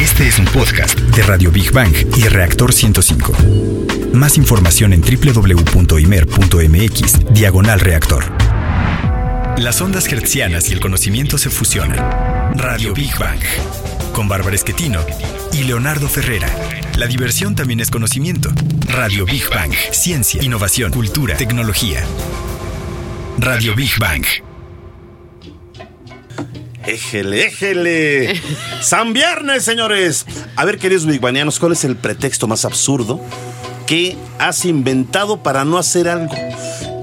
Este es un podcast de Radio Big Bang y Reactor 105. Más información en www.imer.mx, diagonal reactor. Las ondas hertzianas y el conocimiento se fusionan. Radio Big Bang. Con Bárbara Esquetino y Leonardo Ferrera. La diversión también es conocimiento. Radio Big Bang. Ciencia, innovación, cultura, tecnología. Radio Big Bang. Éjele, éjele. San Viernes, señores. A ver, queridos bigbanianos, ¿cuál es el pretexto más absurdo que has inventado para no hacer algo?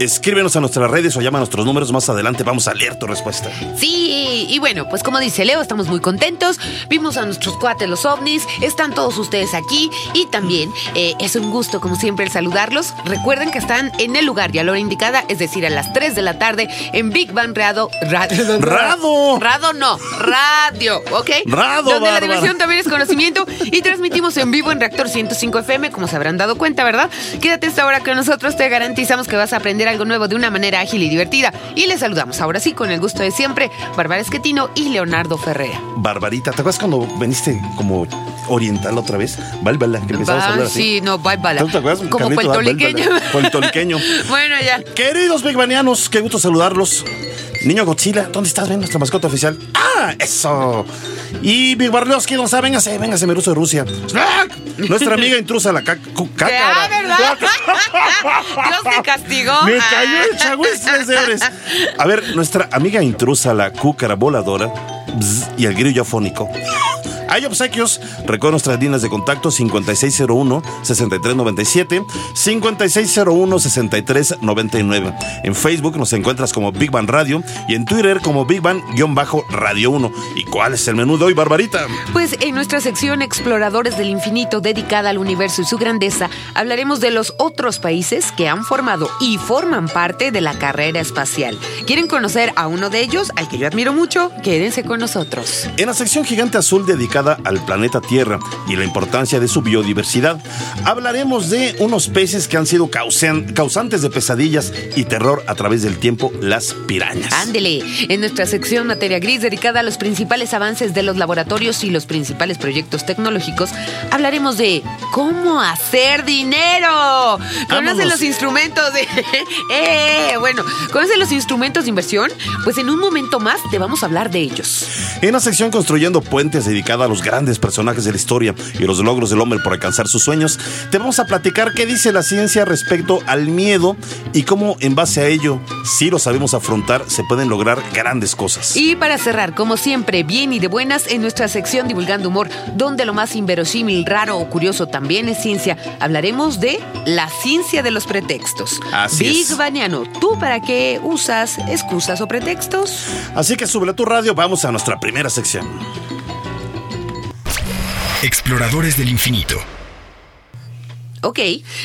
Escríbenos a nuestras redes o llama a nuestros números más adelante. Vamos a leer tu respuesta. Sí, y bueno, pues como dice Leo, estamos muy contentos. Vimos a nuestros cuates los ovnis. Están todos ustedes aquí. Y también eh, es un gusto, como siempre, el saludarlos. Recuerden que están en el lugar y a la hora indicada, es decir, a las 3 de la tarde en Big Bang Rado. Radio. ¡Rado! Rado no, radio, ¿ok? Rado, Donde la diversión también es conocimiento y transmitimos en vivo en Reactor 105 FM, como se habrán dado cuenta, ¿verdad? Quédate esta hora que nosotros te garantizamos que vas a aprender algo nuevo de una manera ágil y divertida. Y les saludamos ahora sí, con el gusto de siempre, Bárbara Esquetino y Leonardo Ferrea. Barbarita, ¿te acuerdas cuando veniste como oriental otra vez? Válvala, que empezamos a hablar así. sí, no, bye, bala. ¿Tú te acuerdas? Como puertoliqueño. Puertoliqueño. bueno, ya. Queridos bigbanianos, qué gusto saludarlos. Niño Godzilla, ¿dónde estás? Ven, nuestra mascota oficial. ¡Ah! ¡Eso! Y Big Barlioski, ¿dónde está? Véngase, véngase, ruso de Rusia. Nuestra amiga intrusa, la caca. Ah, ¿verdad? Dios te castigó. Me cayó el chagüistre, señores. A ver, nuestra amiga intrusa, la cúcara voladora bzz, y el grillo afónico. Hay obsequios. Recuerda nuestras líneas de contacto 5601-6397, 5601-6399. En Facebook nos encuentras como Big Bang Radio y en Twitter como Big Bang-Radio 1. ¿Y cuál es el menú de hoy, Barbarita? Pues en nuestra sección Exploradores del Infinito dedicada al universo y su grandeza, hablaremos de los otros países que han formado y forman parte de la carrera espacial. ¿Quieren conocer a uno de ellos, al que yo admiro mucho? Quédense con nosotros. En la sección Gigante Azul dedicada al planeta Tierra y la importancia de su biodiversidad, hablaremos de unos peces que han sido causan- causantes de pesadillas y terror a través del tiempo, las pirañas. Ándele, en nuestra sección Materia Gris dedicada a los principales avances de los laboratorios y los principales proyectos tecnológicos, hablaremos de cómo hacer dinero. ¿Conocen los instrumentos de... eh, bueno, ¿conocen los instrumentos de inversión? Pues en un momento más te vamos a hablar de ellos. En la sección Construyendo Puentes dedicada a los grandes personajes de la historia y los logros del hombre por alcanzar sus sueños, te vamos a platicar qué dice la ciencia respecto al miedo y cómo en base a ello, si lo sabemos afrontar, se pueden lograr grandes cosas. Y para cerrar, como siempre, bien y de buenas, en nuestra sección Divulgando Humor, donde lo más inverosímil, raro o curioso también es ciencia, hablaremos de la ciencia de los pretextos. Así Big es. Baniano, ¿tú para qué usas excusas o pretextos? Así que sube tu radio, vamos a nuestra primera sección. Exploradores del infinito. Ok,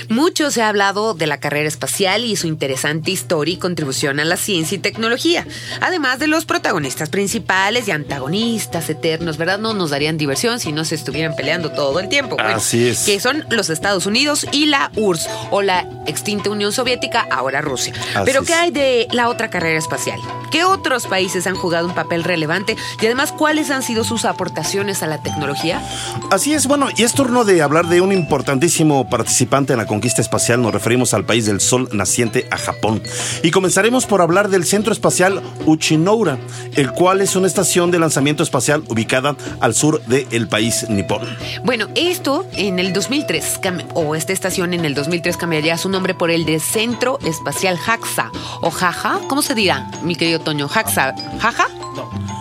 mucho se ha hablado de la carrera espacial y su interesante historia y contribución a la ciencia y tecnología, además de los protagonistas principales y antagonistas eternos, ¿verdad? No nos darían diversión si no se estuvieran peleando todo el tiempo. Bueno, Así es. Que son los Estados Unidos y la URSS, o la extinta Unión Soviética, ahora Rusia. Así Pero es. ¿qué hay de la otra carrera espacial? ¿Qué otros países han jugado un papel relevante? Y además, ¿cuáles han sido sus aportaciones a la tecnología? Así es, bueno, y es turno de hablar de un importantísimo participante en la conquista espacial. Nos referimos al país del sol naciente, a Japón. Y comenzaremos por hablar del Centro Espacial Uchinoura, el cual es una estación de lanzamiento espacial ubicada al sur del país nipón. Bueno, esto en el 2003, cam- o esta estación en el 2003 cambiaría su nombre por el de Centro Espacial JAXA, o JAJA, ¿cómo se dirá, mi querido Toño? ¿JAXA? ¿JAJA?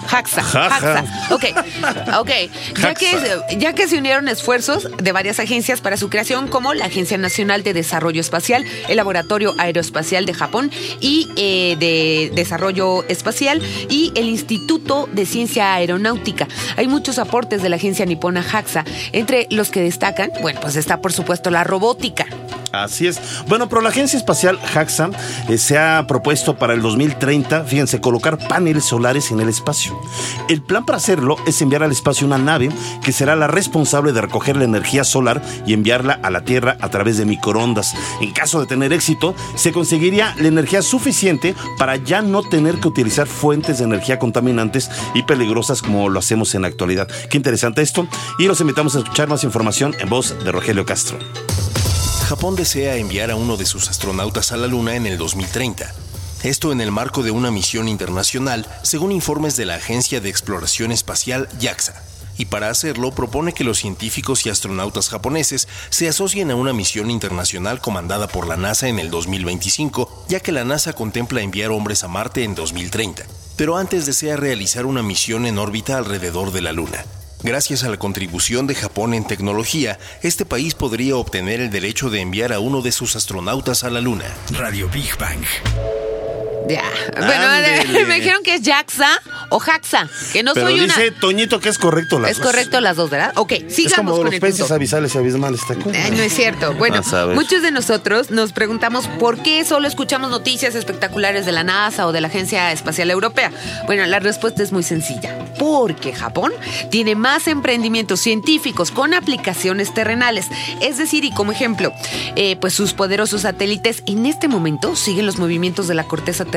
JAXA, Jaja. JAXA. Ok, ok. Ya que, ya que se unieron esfuerzos de varias agencias para su creación, como la Agencia Nacional de Desarrollo Espacial, el Laboratorio Aeroespacial de Japón y eh, de Desarrollo Espacial y el Instituto de Ciencia Aeronáutica. Hay muchos aportes de la agencia nipona JAXA, entre los que destacan, bueno, pues está por supuesto la robótica. Así es. Bueno, pero la Agencia Espacial JAXA eh, se ha propuesto para el 2030, fíjense, colocar paneles solares en el espacio. El plan para hacerlo es enviar al espacio una nave que será la responsable de recoger la energía solar y enviarla a la Tierra a través de microondas. En caso de tener éxito, se conseguiría la energía suficiente para ya no tener que utilizar fuentes de energía contaminantes y peligrosas como lo hacemos en la actualidad. Qué interesante esto. Y los invitamos a escuchar más información en voz de Rogelio Castro. Japón desea enviar a uno de sus astronautas a la Luna en el 2030. Esto en el marco de una misión internacional, según informes de la Agencia de Exploración Espacial JAXA. Y para hacerlo propone que los científicos y astronautas japoneses se asocien a una misión internacional comandada por la NASA en el 2025, ya que la NASA contempla enviar hombres a Marte en 2030. Pero antes desea realizar una misión en órbita alrededor de la Luna. Gracias a la contribución de Japón en tecnología, este país podría obtener el derecho de enviar a uno de sus astronautas a la Luna. Radio Big Bang. Ya. Bueno, Ándele. me dijeron que es Jaxa o Jaxa, que no Pero soy una. dice Toñito que es correcto las Es dos. correcto las dos, ¿verdad? Ok, Es sigamos como con los el peces punto. abisales y abismales, ¿te acuerdas? Ay, no es cierto. Bueno, Vas a ver. muchos de nosotros nos preguntamos por qué solo escuchamos noticias espectaculares de la NASA o de la Agencia Espacial Europea. Bueno, la respuesta es muy sencilla. Porque Japón tiene más emprendimientos científicos con aplicaciones terrenales. Es decir, y como ejemplo, eh, pues sus poderosos satélites en este momento siguen los movimientos de la corteza terrestre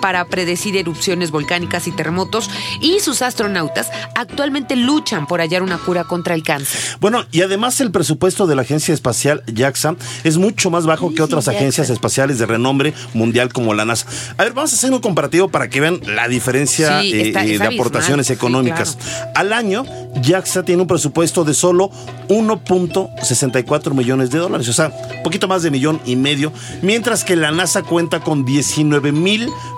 para predecir erupciones volcánicas y terremotos y sus astronautas actualmente luchan por hallar una cura contra el cáncer. Bueno, y además el presupuesto de la Agencia Espacial JAXA es mucho más bajo que otras JAXA. agencias espaciales de renombre mundial como la NASA. A ver, vamos a hacer un comparativo para que vean la diferencia Sí, eh, está- eh, de abismal. aportaciones Sí, económicas. Al año, JAXA tiene un presupuesto de solo 1.64 millones de dólares, o sea, poquito más de millón y medio, mientras que la NASA cuenta con 19 mil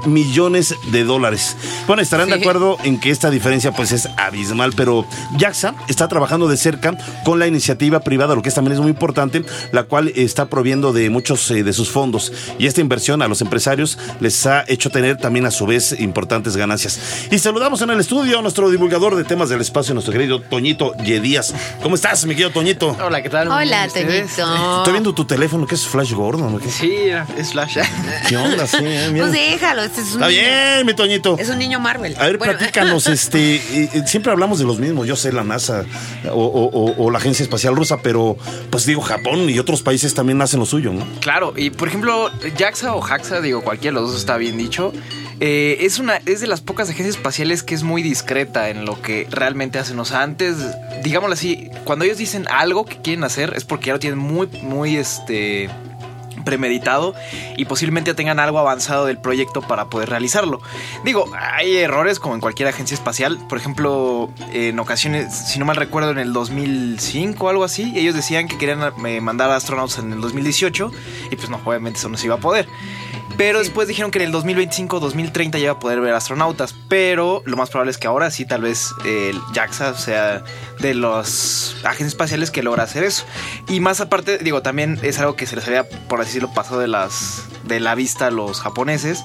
millones de dólares. Bueno, estarán de acuerdo en que esta diferencia pues es abismal, pero JAXA está trabajando de cerca con la iniciativa privada, lo que es también es muy importante, la cual está proviendo de muchos eh, de sus fondos y esta inversión a los empresarios les ha hecho tener también a su vez importantes ganancias. Y saludamos en el estudio a nuestro divulgador de temas del espacio, nuestro querido Toñito Yedías. ¿Cómo estás, mi querido Toñito? Hola, ¿qué tal? Hola. Toñito. Estoy viendo tu teléfono, que es Flash Gordon. ¿o qué? Sí, es Flash. ¿Qué onda? Sí, eh, mira. Pues déjalo, este es un Está niño- bien, mi Toñito. Es un niño Marvel. A ver, Bueno, platícanos, este, siempre hablamos de los mismos, yo sé, la NASA o, o- o- o la Agencia Espacial Rusa, pero pues digo, Japón y otros países también hacen lo suyo, ¿no? Claro, y por ejemplo, JAXA o JAXA, digo, cualquiera de los dos está bien dicho. eh, es una es de las pocas agencias espaciales que es muy discreta en lo que realmente hacen. O sea, antes, digámoslo así, cuando ellos dicen algo que quieren hacer es porque ya lo tienen muy, muy, este premeditado y posiblemente tengan algo avanzado del proyecto para poder realizarlo. Digo, hay errores como en cualquier agencia espacial. Por ejemplo, en ocasiones, si no mal recuerdo, en el 2005 o algo así, ellos decían que querían eh, mandar astronautas en el 2018 y pues no, obviamente eso no se iba a poder. Pero después dijeron que en el 2025 2030 ya iba a poder ver astronautas. Pero lo más probable es que ahora sí, tal vez eh, el JAXA sea de los agencias espaciales que logra hacer eso. Y más aparte, digo, también es algo que se les había, por así decirlo, pasado de las de la vista a los japoneses.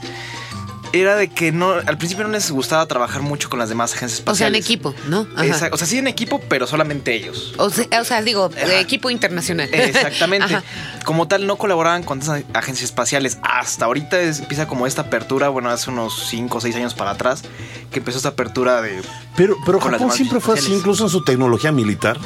Era de que no, al principio no les gustaba trabajar mucho con las demás agencias O sea, en espaciales. equipo, ¿no? Exacto. O sea, sí en equipo, pero solamente ellos. O sea, o sea, digo, Ajá. equipo internacional. Exactamente. Ajá. Como tal, no colaboraban con esas agencias espaciales. Hasta ahorita es- empieza como esta apertura, bueno, hace unos 5 o 6 años para atrás, que empezó esta apertura de... Pero, pero Japón siempre fue así, espaciales. incluso en su tecnología militar.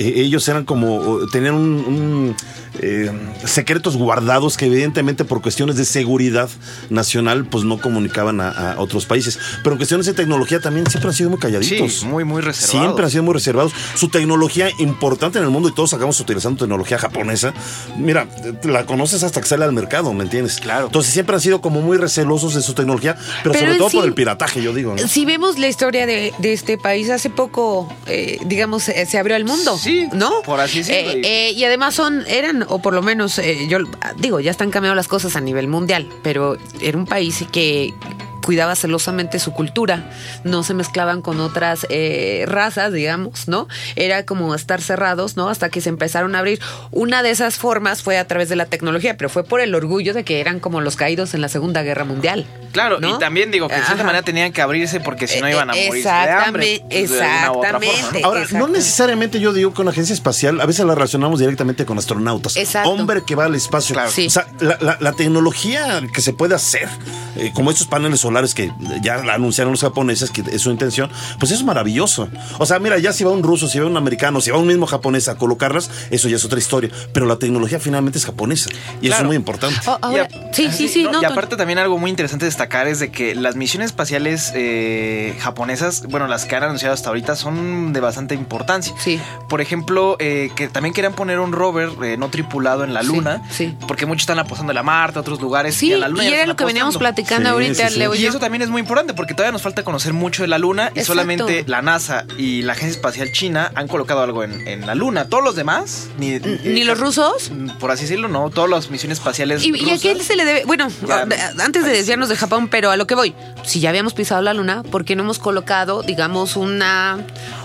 Eh, ellos eran como, tenían un, un, eh, secretos guardados que evidentemente por cuestiones de seguridad nacional pues no comunicaban a, a otros países. Pero en cuestiones de tecnología también siempre han sido muy calladitos. Sí, muy, muy reservados. Siempre han sido muy reservados. Su tecnología importante en el mundo y todos acabamos utilizando tecnología japonesa. Mira, la conoces hasta que sale al mercado, ¿me entiendes? Claro. Entonces siempre han sido como muy recelosos de su tecnología, pero, Pero sobre todo sí- por el pirataje, yo digo. ¿no? Si vemos la historia de, de este país, hace poco, eh, digamos, se, se abrió al mundo. Sí, ¿no? por así decirlo. Eh, eh, y además son, eran, o por lo menos, eh, yo digo, ya están cambiando las cosas a nivel mundial, pero era un país que cuidaba celosamente su cultura, no se mezclaban con otras eh, razas, digamos, ¿no? Era como estar cerrados, ¿no? Hasta que se empezaron a abrir. Una de esas formas fue a través de la tecnología, pero fue por el orgullo de que eran como los caídos en la Segunda Guerra Mundial. Claro, ¿no? y también digo que de cierta Ajá. manera tenían que abrirse porque si no iban a Eh, morir de hambre. exactamente. Ahora, no necesariamente yo digo que una agencia espacial, a veces la relacionamos directamente con astronautas. Exacto. Hombre que va al espacio. Claro. Sí. O sea, la, la- la tecnología que se puede hacer, eh, como estos paneles solares que ya la anunciaron los japoneses, que es su intención, pues es maravilloso. O sea, mira, ya si va un ruso, si va un americano, si va un mismo japonés a colocarlas, eso ya es otra historia. Pero la tecnología finalmente es japonesa. Y eso es muy importante. Oh, ahora- Y a- sí, sí, sí. no, no, y aparte también algo muy interesante destacar es de que las misiones espaciales eh, japonesas, bueno, las que han anunciado hasta ahorita son de bastante importancia. Sí. Por ejemplo, eh, que también querían poner un rover eh, no tripulado en la luna, sí. porque muchos están apostando a la Marte, a otros lugares. Sí, y a la luna y era lo que veníamos platicando Sí, ahorita, sí, sí. Leo y eso también es muy importante porque todavía nos falta conocer mucho de la Luna y Exacto. solamente la NASA y la Agencia Espacial China han colocado algo en, en la Luna. Todos los demás, ni, ¿Ni los rusos? Por así decirlo, no. Todas las misiones espaciales. ¿Y, y a qué rusas- se le debe? Bueno, Ya, antes de desviarnos de Japón, pero a lo que voy, si ya habíamos pisado la luna, ¿por qué no hemos colocado, digamos, una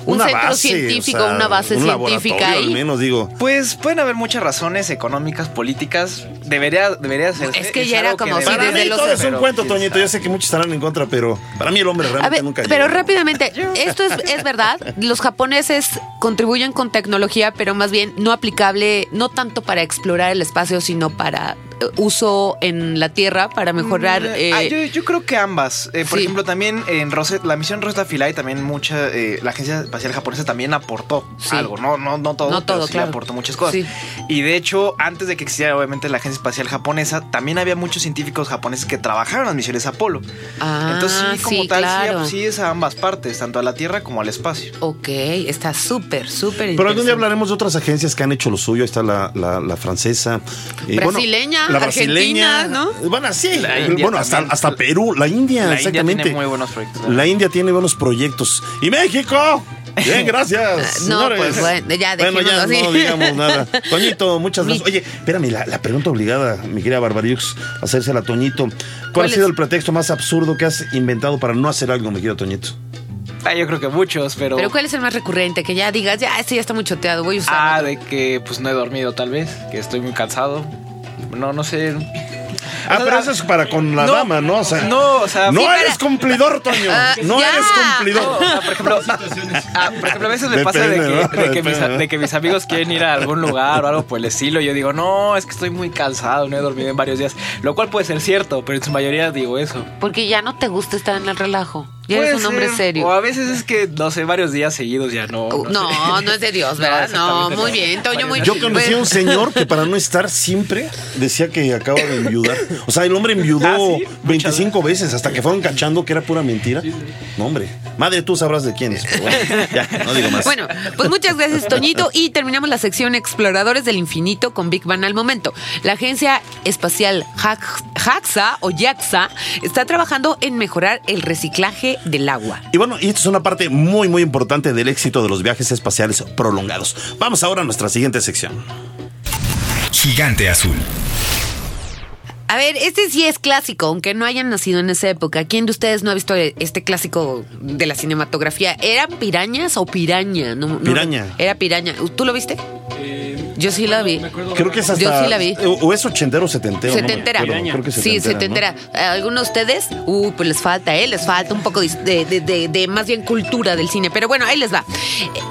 un Una centro base, científico, o sea, una base un científica ahí? Al menos digo. Pues pueden haber muchas razones económicas, políticas. Debería, debería ser. Es que ya era como si Para desde mí los- todo es un pero cuento, Toñito. Yo sé que muchos estarán en contra, pero para mí el hombre realmente ver, nunca pero llegó. rápidamente, esto es, es verdad, los japoneses contribuyen con tecnología, pero más bien no aplicable, no tanto para explorar el espacio, sino para uso en la Tierra, para mejorar... eh, Ah, yo, yo creo que ambas. Eh, por sí. ejemplo, también en Rosetta, la misión Rosetta Philae también mucha, eh, la agencia espacial japonesa también aportó Sí. algo. No, no, no todo, No pero sí claro. aportó muchas cosas. Sí. Y de hecho, antes de que existiera obviamente la agencia espacial japonesa, también había muchos científicos japoneses que trabajaron en las misiones Apolo. Ah, Entonces sí, como sí, tal, sí, claro. pues, sí es a ambas partes, tanto a la Tierra como al espacio. Ok, está súper, súper Pero algún día hablaremos de otras agencias que han hecho lo suyo. Está la, la, la francesa. eh, bueno, Brasileña, la Argentina, brasileña. ¿no? Bueno, sí. La India bueno, hasta, hasta Perú. La India, La India exactamente. tiene muy buenos proyectos. La India tiene buenos proyectos. ¿Y México? Bien, gracias. No, señores. pues, bueno, ya Bueno, ya dejémoslo no así. digamos nada. Toñito, muchas gracias. Oye, espérame, la, la pregunta obligada, mi querida Barbariux, hacérsela a Toñito. ¿Cuál, ¿Cuál ha sido es? el pretexto más absurdo que has inventado para no hacer algo, mi querido Toñito? Ah, yo creo que muchos, pero. Pero ¿cuál es el más recurrente? Que ya digas, ya, este ya está muy choteado, voy a usar. Ah, de que pues no he dormido tal vez, que estoy muy cansado. No, no sé. Ah, pero eso es para con la no, dama, ¿no? O sea, no, o sea, no sí, eres cumplidor, Toño. Ah, no ya. eres No, cumplidor. o sea, por ejemplo, ah, por ejemplo, a veces me pasa de que, ¿no? de, que mis, de que mis amigos quieren ir a algún lugar o algo por el estilo. Y yo digo, no, es que estoy muy cansado, no he dormido en varios días. Lo cual puede ser cierto, pero en su mayoría digo eso. Porque ya no te gusta estar en el relajo. Ya eres un hombre ser, serio. O a veces es que, no sé, varios días seguidos ya no. Uh, sé. No, no es de Dios, ¿verdad? No, muy no. bien, Toño, muy Yo bien. conocí a un señor que para no estar siempre decía que acaba de enviudar. O sea, el hombre enviudó Ah, ¿sí? 25 veces hasta que fueron cachando que era pura mentira. No, hombre. Madre, tú sabrás de quién es. pero bueno, ya, no digo más. Bueno, pues muchas gracias, Toñito. Y terminamos la sección Exploradores del Infinito con Big Bang al momento. La agencia espacial Jax- JAXA o JAXA está trabajando en mejorar el reciclaje del agua. Y bueno, y esto es una parte muy, muy importante del éxito de los viajes espaciales prolongados. Vamos ahora a nuestra siguiente sección. Gigante Azul. A ver, este sí es clásico, aunque no hayan nacido en esa época. ¿Quién de ustedes no ha visto este clásico de la cinematografía? ¿Era pirañas o piraña? No, no- Piraña. Era piraña. ¿Tú lo viste? Yo sí la vi. Creo que es hasta. Yo sí la vi. O, o es ochentero o setentero. no Setentera. acuerdo. Creo que sí, setentera, ¿no? setentera. ¿Alguno de ustedes? Uh, pues les falta, ¿eh? Les falta un poco de, de- de- de más bien cultura del cine. Pero bueno, ahí les va.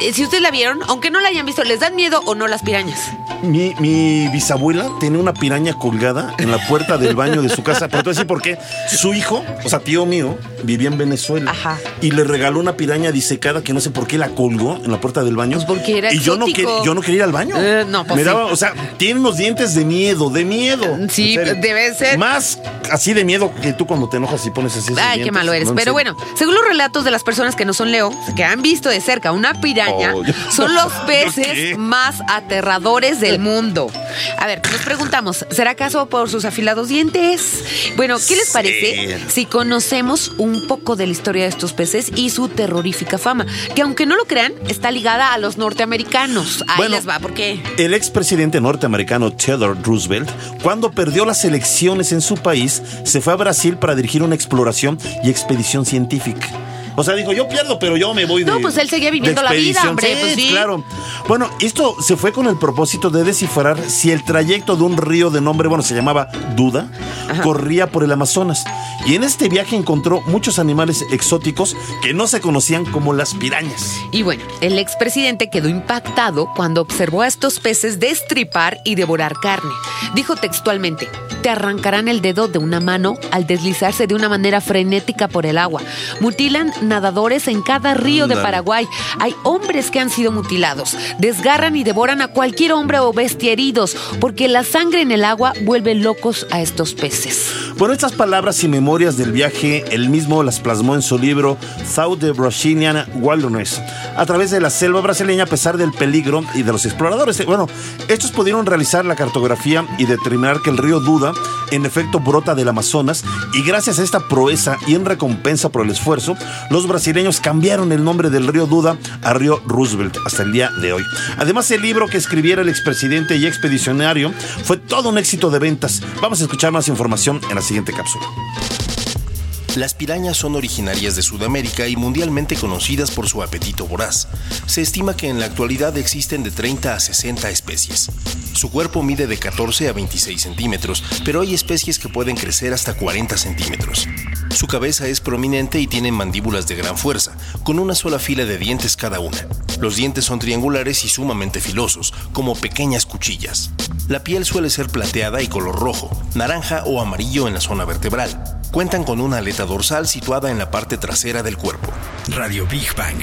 Eh, si ustedes la vieron, aunque no la hayan visto, ¿les dan miedo o no las pirañas? Mi, mi bisabuela tenía una piraña colgada en la puerta del baño de su casa. Pero te voy a decir por qué. Su hijo, o sea, tío mío, vivía en Venezuela. Ajá. Y le regaló una piraña disecada que no sé por qué la colgó en la puerta del baño. Pues porque era Y yo no, quería, yo no quería ir al baño. Eh, no, pues Me sí. daba, o sea, tiene unos dientes de miedo, de miedo. Sí, debe ser. Más así de miedo que tú cuando te enojas y pones así. esos Ay, qué dientes. malo eres. No, Pero bueno, según los relatos de las personas que no son Leo, que han visto de cerca una piraña, Oh, son los ¿Yo peces más aterradores del mundo. A ver, nos preguntamos, ¿será acaso por sus afilados dientes? Bueno, ¿qué les parece si conocemos un poco de la historia de estos peces y su terrorífica fama? Que aunque no lo crean, está ligada a los norteamericanos. Ahí Bueno, les va, ¿por qué? El expresidente norteamericano Theodore Roosevelt, cuando perdió las elecciones en su país, se fue a Brasil para dirigir una exploración y expedición científica. O sea, dijo, yo pierdo, pero yo me voy de No, pues él seguía viviendo la vida, expedición". hombre, pues sí. claro. Bueno, esto se fue con el propósito de descifrar si el trayecto de un río de nombre, bueno, se llamaba Duda, corría por el Amazonas. Y en este viaje encontró muchos animales exóticos que no se conocían como las pirañas. Y bueno, el expresidente quedó impactado cuando observó a estos peces destripar y devorar carne. Dijo textualmente, te arrancarán el dedo de una mano al deslizarse de una manera frenética por el agua. Mutilan nadadores en cada río de. Paraguay. Hay hombres que han sido mutilados. Desgarran y devoran a cualquier hombre o bestia heridos, porque la sangre en el agua vuelve locos a estos peces. Bueno, estas palabras y memorias del viaje, él mismo las plasmó en su libro South the Brazilian Wilderness, a través de la selva brasileña a pesar del peligro y de los exploradores. Eh, Bueno, estos pudieron realizar la cartografía y determinar que el río Duda en efecto brota del Amazonas y gracias a esta proeza y en recompensa por el esfuerzo, los brasileños cambiaron el nombre del río Duda a río Roosevelt hasta el día de hoy. Además, el libro que escribiera el expresidente y expedicionario fue todo un éxito de ventas. Vamos a escuchar más información en la siguiente cápsula. Las pirañas son originarias de Sudamérica y mundialmente conocidas por su apetito voraz. Se estima que en la actualidad existen de 30 a 60 especies. Su cuerpo mide de 14 a 26 centímetros, pero hay especies que pueden crecer hasta 40 centímetros. Su cabeza es prominente y tiene mandíbulas de gran fuerza, con una sola fila de dientes cada una. Los dientes son triangulares y sumamente filosos, como pequeñas cuchillas. La piel suele ser plateada y color rojo, naranja o amarillo en la zona vertebral. Cuentan con una aleta dorsal situada en la parte trasera del cuerpo. Radio Big Bang.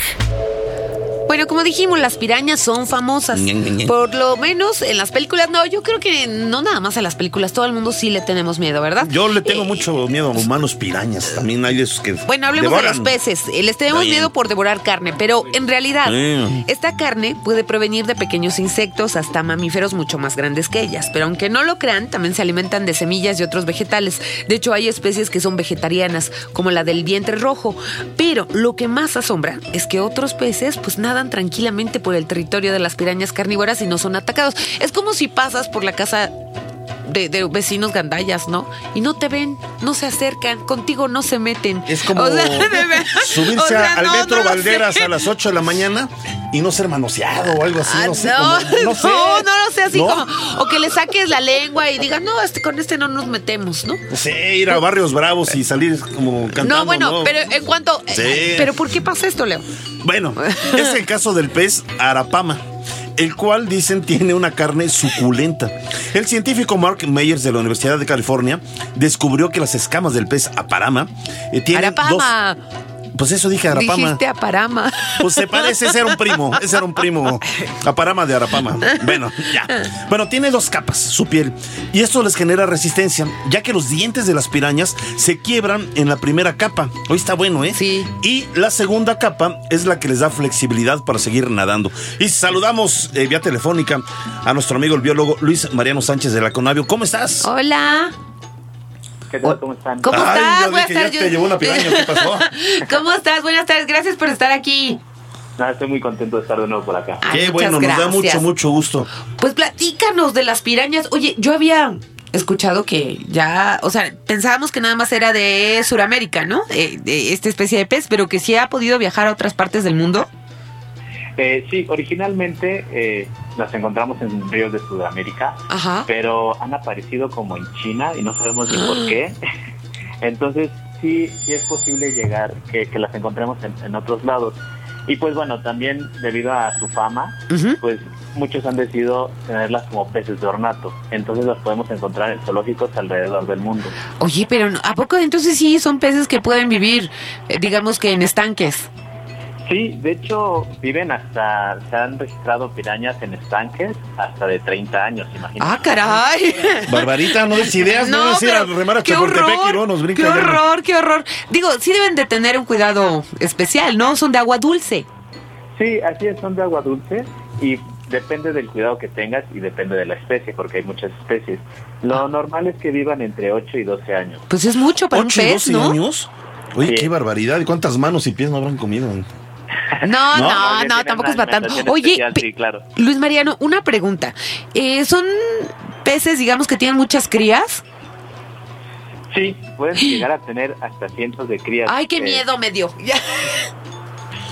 Bueno, como dijimos, las pirañas son famosas. Por lo menos en las películas. No, yo creo que no nada más en las películas. Todo el mundo sí le tenemos miedo, ¿verdad? Yo le tengo Eh, mucho miedo a humanos pirañas. También hay de esos que. Bueno, hablemos devoran. de los peces. Eh, Les tenemos bien. miedo por devorar carne, pero en realidad esta carne puede provenir de pequeños insectos hasta mamíferos mucho más grandes que ellas. Pero aunque no lo crean, también se alimentan de semillas y otros vegetales. De hecho, hay especies que son vegetarianas, como la del vientre rojo. Pero lo que más asombra es que otros peces pues tranquilamente por el territorio de las pirañas carnívoras y no son atacados. Es como si pasas por la casa de, de vecinos gandallas, ¿no? Y no te ven, no se acercan, contigo no se meten. Es como O sea, subirse o sea, al no, metro no Valderas a las 8 de la mañana y no ser manoseado o algo así. Ah, no sé. no, como- no, sé. no, no lo sé así ¿No? como. O que le saques la lengua y digas, no, este, con este no nos metemos, ¿no? No sé, ir a barrios bravos y salir como cantando. no, bueno, pero en cuanto. Sí. ¿Pero por qué pasa esto, Leo? Bueno, es el caso del pez arapama, el cual dicen tiene una carne suculenta. El científico Mark Meyers de la Universidad de California descubrió que las escamas del pez aparama eh, tienen Arapama. dos. Pues eso dije arapama. Dijiste a Parama. Pues se parece, ese era un primo, ese era un primo. Aparama de Arapama. Bueno, ya. Bueno, tiene dos capas, su piel. Y esto les genera resistencia, ya que los dientes de las pirañas se quiebran en la primera capa. Hoy está bueno, ¿eh? Sí. Y la segunda capa es la que les da flexibilidad para seguir nadando. Y saludamos eh, vía telefónica a nuestro amigo el biólogo Luis Mariano Sánchez de la Conavio. ¿Cómo estás? Hola. ¿Qué tal? ¿Cómo están? ¿Cómo Ay, estás? yo Buenas dije, ya tardes. te llevó una piraña, ¿qué pasó? ¿Cómo estás? Buenas tardes. Gracias por estar aquí. Nada, estoy muy contento de estar de nuevo por acá. Ay, Qué bueno, nos da gracias. mucho, mucho gusto. Pues platícanos de las pirañas. Oye, yo había escuchado que ya, o sea, pensábamos que nada más era de Sudamérica, ¿no? Eh, de esta especie de pez, pero que sí ha podido viajar a otras partes del mundo. Eh, sí, originalmente eh, las encontramos en ríos de Sudamérica, Ajá. pero han aparecido como en China y no sabemos ni por qué. Entonces, sí, sí es posible llegar, que, que las encontremos en, en otros lados. Y pues bueno, también debido a su fama, pues muchos han decidido tenerlas como peces de ornato. Entonces las podemos encontrar en zoológicos alrededor del mundo. Oye, pero ¿a poco entonces sí son peces que pueden vivir, eh, digamos que en estanques? Sí, de hecho viven hasta, se han registrado pirañas en estanques hasta de 30 años, imagínate. ¡Ah, caray! Barbarita, no des ideas, no, des ir a remar a qué y nos brinca qué horror, qué horror. Digo, sí deben de tener un cuidado especial, ¿no? Son de agua dulce. Sí, así es, son de agua dulce y depende del cuidado que tengas y depende de la especie, porque hay muchas especies. Lo normal es que vivan entre 8 y 12 años. Pues es mucho para un ¿Ocho y pez, doce ¿no? años? Oye, Sí. qué barbaridad. ¿Y cuántas manos y pies no habrán comido? No, No, no, tampoco es para tanto. Oye, especial, pe- sí, claro. Luis Mariano, una pregunta. Eh, ¿Son peces, digamos, que tienen muchas crías? Sí, pueden llegar a tener hasta cientos de crías. Ay, qué Eh, miedo me dio. Ya.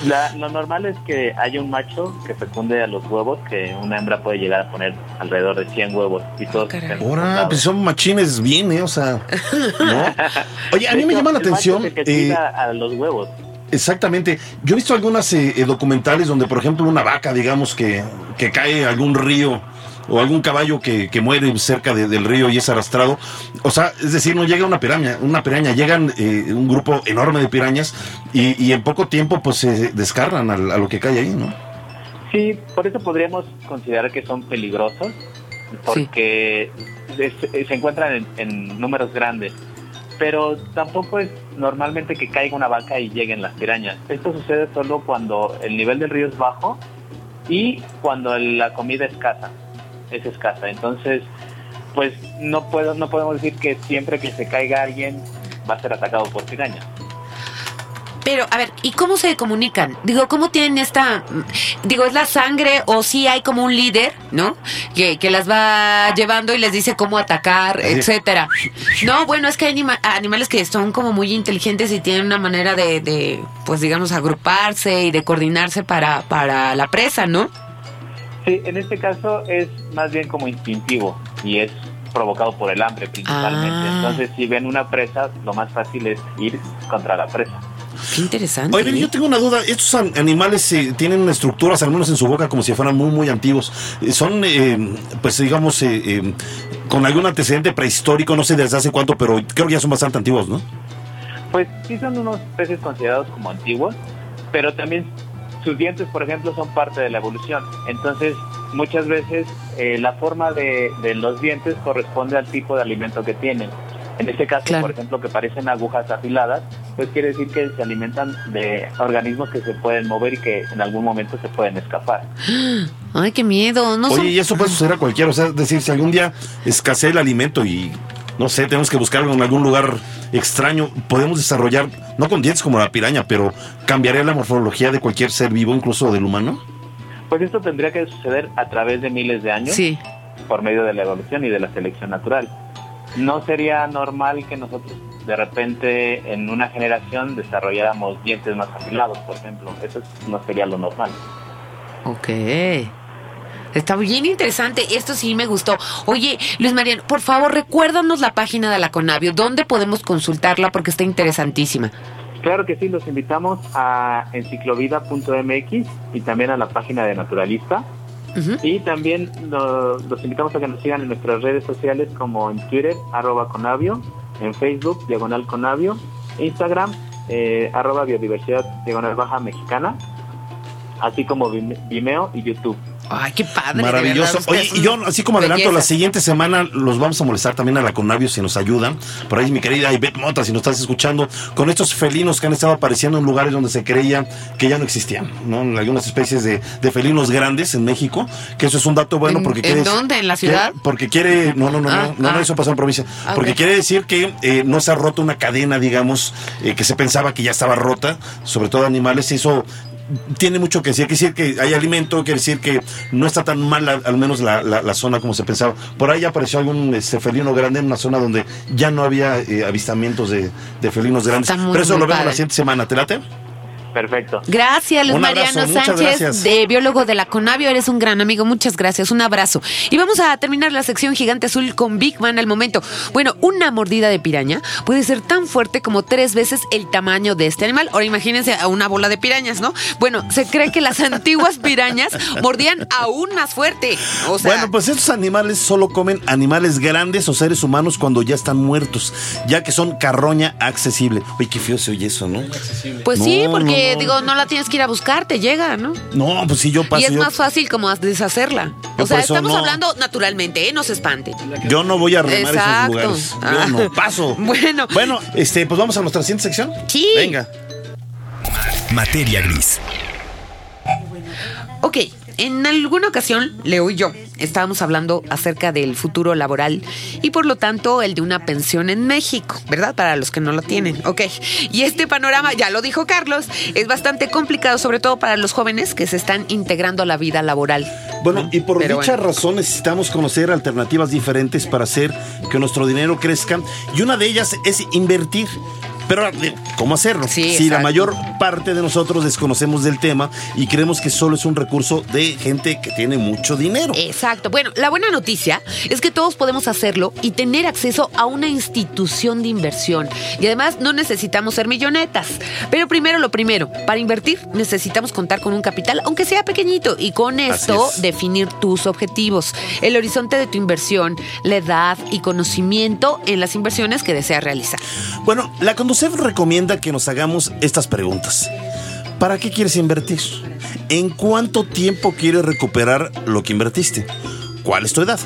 la- lo normal es que haya un macho que fecunde a los huevos, que una hembra puede llegar a poner alrededor de 100 huevos y todos caray. estén Ahora, pues son machines bien, ¿eh? O sea, ¿no? Oye, a mí me llama la el macho atención. es el que eh, a los huevos. Exactamente. Yo he visto algunas eh, eh, documentales donde, por ejemplo, una vaca, digamos, que, que cae a algún río o algún caballo que, que muere cerca de- del río y es arrastrado. O sea, es decir, no llega una piraña, una piraña, llegan eh, un grupo enorme de pirañas y, y en poco tiempo pues se descargan al- a, lo que cae ahí, ¿no? Sí, por eso podríamos considerar que son peligrosos, porque es- se encuentran en, en números grandes. Pero tampoco es normalmente que caiga una vaca y lleguen las pirañas. Esto sucede solo cuando el nivel del río es bajo y cuando la comida es escasa. Es escasa. Entonces, pues no puedo, no podemos decir que siempre que se caiga alguien va a ser atacado por pirañas. Pero, a ver, ¿y cómo se comunican? Digo, ¿cómo tienen esta... Digo, ¿es la sangre o sí hay como un líder, ¿no? Que, que las va llevando y les dice cómo atacar, Así. etcétera. No, bueno, es que hay anima- animales que son como muy inteligentes y tienen una manera de, de, pues digamos, agruparse y de coordinarse para, para la presa, ¿no? Sí, en este caso es más bien como instintivo y es provocado por el hambre principalmente. Ah. Entonces, si ven una presa, lo más fácil es ir contra la presa. Qué interesante. Oye, ¿eh? yo tengo una duda. Estos an- animales eh, tienen estructuras, al menos en su boca, como si fueran muy, muy antiguos. Eh, son, eh, pues digamos, eh, eh, con algún antecedente prehistórico, no sé desde hace cuánto, pero creo que ya son bastante antiguos, ¿no? Pues sí son unos peces considerados como antiguos, pero también sus dientes, por ejemplo, son parte de la evolución. Entonces, muchas veces eh, la forma de, de los dientes corresponde al tipo de alimento que tienen. En este caso, Claro. por ejemplo, que parecen agujas afiladas, pues quiere decir que se alimentan de organismos que se pueden mover y que en algún momento se pueden escapar. Ay, qué miedo. No son- Oye, y eso puede suceder a cualquiera. O sea, es decir, si algún día escasea el alimento y, no sé, tenemos que buscarlo en algún lugar extraño, podemos desarrollar, no con dientes como la piraña, pero cambiaría la morfología de cualquier ser vivo, incluso del humano. Pues esto tendría que suceder a través de miles de años. Sí. por medio de la evolución y de la selección natural. No sería normal que nosotros de repente en una generación desarrolláramos dientes más afilados, por ejemplo. Eso no sería lo normal. Ok. Está bien interesante. Esto sí me gustó. Oye, Luis Mariano, por favor, recuérdanos la página de la Conavio. ¿Dónde podemos consultarla? Porque está interesantísima. Claro que sí, los invitamos a enciclovida.mx y también a la página de Naturalista. Y también lo- los invitamos a que nos sigan en nuestras redes sociales como en Twitter, arroba Conavio, en Facebook, diagonal Conavio, Instagram, eh, arroba biodiversidad, diagonal baja mexicana, así como Vime- Vimeo y YouTube. Ay, qué padre. Maravilloso. Oye, y yo, así como adelanto, la siguiente semana los vamos a molestar también a la Conavio si nos ayudan. Por ahí, mi querida Ivette Mota, si nos estás escuchando, con estos felinos que han estado apareciendo en lugares donde se creía que ya no existían, ¿no? En algunas especies de, de felinos grandes en México, que eso es un dato bueno ¿En- porque en quiere. dónde? ¿En la que- ciudad? porque quiere. No, no, no, Ah, no, no, no, ah. eso pasó en provincia. Ah, porque quiere decir que eh, no se ha roto una cadena, digamos, eh, que se pensaba que ya estaba rota, sobre todo animales, y eso tiene mucho que decir, quiere decir que hay alimento, quiere decir que no está tan mal al, menos la, la- la zona como se pensaba. Por ahí apareció algún este, felino grande en una zona donde ya no había eh, avistamientos de, de felinos grandes. Muy, Pero eso lo vemos la siguiente semana, ¿te late? Perfecto. Gracias, Luis Mariano Sánchez, gracias. de biólogo de la Conavio. Eres un gran amigo. Muchas gracias. Un abrazo. Y vamos a terminar la sección Gigante Azul con Big Man al momento. Bueno, una mordida de piraña puede ser tan fuerte como tres veces el tamaño de este animal. Ahora imagínense a una bola de pirañas, ¿no? Bueno, se cree que las antiguas pirañas mordían aún más fuerte. O sea, bueno, pues estos animales solo comen animales grandes o seres humanos cuando ya están muertos, ya que son carroña accesible. Oye, qué feo se oye eso, ¿no? pues sí, No, porque no, no. digo, no la tienes que ir a buscar, te llega, ¿no? No, pues sí, yo paso. y es yo, más fácil como deshacerla. Yo O sea, estamos no. hablando naturalmente, ¿eh? No se espante. yo no voy a remar Exacto. esos lugares. Ah. Yo no paso. Bueno. Bueno, este, pues vamos a nuestra siguiente sección. Sí. Venga. Materia gris. Ok, en alguna ocasión, Leo y yo estábamos hablando acerca del futuro laboral y por lo tanto el de una pensión en México, ¿verdad? Para los que no lo tienen, ok. Y este panorama, ya lo dijo Carlos, es bastante complicado, sobre todo para los jóvenes que se están integrando a la vida laboral. Bueno, y por dicha razón necesitamos conocer alternativas diferentes para hacer que nuestro dinero crezca y una de ellas es invertir. Pero, ¿cómo hacerlo? si la mayor parte de nosotros desconocemos del tema y creemos que solo es un recurso de gente que tiene mucho dinero. Exacto. Bueno, la buena noticia es que todos podemos hacerlo y tener acceso a una institución de inversión. Y además no necesitamos ser millonetas. Pero primero lo primero, para invertir necesitamos contar con un capital, aunque sea pequeñito, y con esto definir tus objetivos, el horizonte de tu inversión, la edad y conocimiento en las inversiones que deseas realizar. Bueno, la conducción Joseph recomienda que nos hagamos estas preguntas. ¿Para qué quieres invertir? ¿En cuánto tiempo quieres recuperar lo que invertiste? ¿Cuál es tu edad?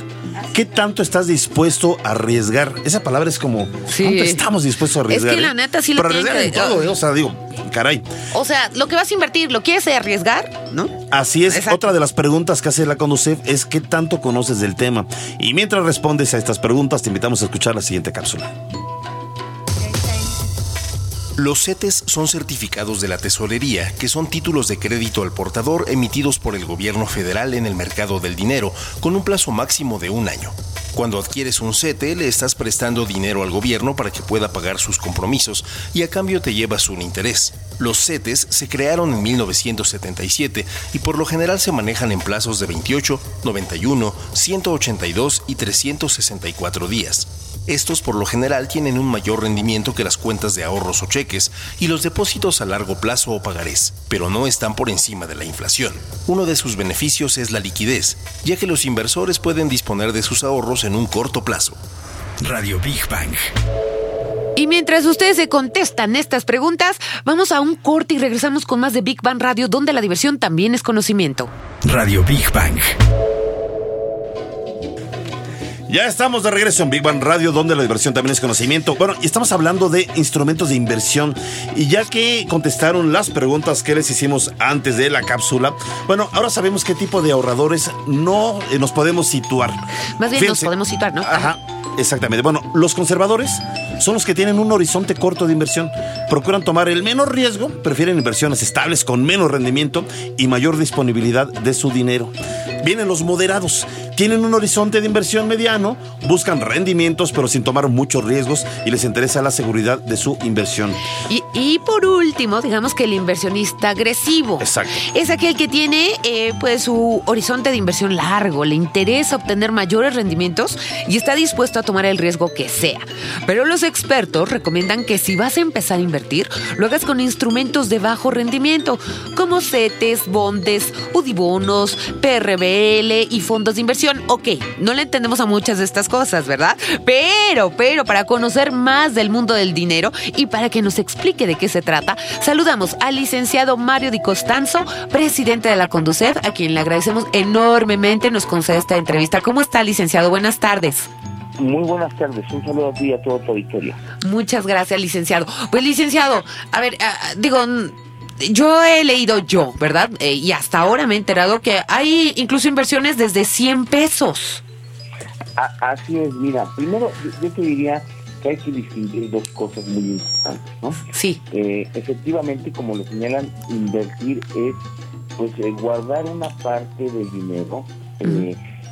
¿Qué tanto estás dispuesto a arriesgar? Esa palabra es como, ¿cuánto estamos dispuestos a arriesgar? Es que la eh? neta sí lo arriesgar en todo, eh, o sea, digo, caray. O sea, lo que vas a invertir, ¿lo quieres arriesgar? ¿No? Así es. Otra de las preguntas que hace la Conducef es ¿qué tanto conoces del tema? Y mientras respondes a estas preguntas, te invitamos a escuchar la siguiente cápsula. Los CETES son certificados de la tesorería, que son títulos de crédito al portador emitidos por el gobierno federal en el mercado del dinero, con un plazo máximo de un año. Cuando adquieres un CETE, le estás prestando dinero al gobierno para que pueda pagar sus compromisos y a cambio te llevas un interés. Los CETES se crearon en 1977 y por lo general se manejan en plazos de 28, 91, 182 y 364 días. Estos por lo general tienen un mayor rendimiento que las cuentas de ahorros o cheques y los depósitos a largo plazo o pagarés, pero no están por encima de la inflación. Uno de sus beneficios es la liquidez, ya que los inversores pueden disponer de sus ahorros en un corto plazo. Radio Big Bang. Y mientras ustedes se contestan estas preguntas, vamos a un corte y regresamos con más de Big Bang Radio, donde la diversión también es conocimiento. Radio Big Bang. Ya estamos de regreso en Big Bang Radio, donde la diversión también es conocimiento. Bueno, y estamos hablando de instrumentos de inversión. Y ya que contestaron las preguntas que les hicimos antes de la cápsula, bueno, ahora sabemos qué tipo de ahorradores no eh, nos podemos situar. Más bien nos podemos situar, ¿no? Ajá. Exactamente. Bueno, los conservadores son los que tienen un horizonte corto de inversión. Procuran tomar el menor riesgo, prefieren inversiones estables con menos rendimiento y mayor disponibilidad de su dinero. Vienen los moderados, tienen un horizonte de inversión mediano, buscan rendimientos pero sin tomar muchos riesgos y les interesa la seguridad de su inversión. Y, por último, digamos que el inversionista agresivo. Exacto. Es aquel que tiene eh, pues su horizonte de inversión largo, le interesa obtener mayores rendimientos y está dispuesto a tomar el riesgo que sea. Pero los expertos recomiendan que si vas a empezar a invertir, lo hagas con instrumentos de bajo rendimiento, como CETES, bondes, UDIBONOS, PRBL y fondos de inversión. Ok, no le entendemos a muchas de estas cosas, ¿verdad? Pero, pero, para conocer más del mundo del dinero y para que nos explique de qué se trata, saludamos al licenciado Mario Di Costanzo, presidente de la Conducef, a quien le agradecemos enormemente nos concede esta entrevista. ¿Cómo está, licenciado? Buenas tardes. Muy buenas tardes, un saludo a ti y a toda tu auditorio. Muchas gracias, licenciado. Pues, licenciado, a ver, ah, digo, yo he leído yo, ¿verdad? Eh, y hasta ahora me he enterado que hay incluso inversiones desde 100 pesos. así es, mira, primero yo te diría que hay que distinguir dos cosas muy importantes, ¿no? Sí. Eh, efectivamente, como lo señalan, invertir es pues eh, guardar una parte del dinero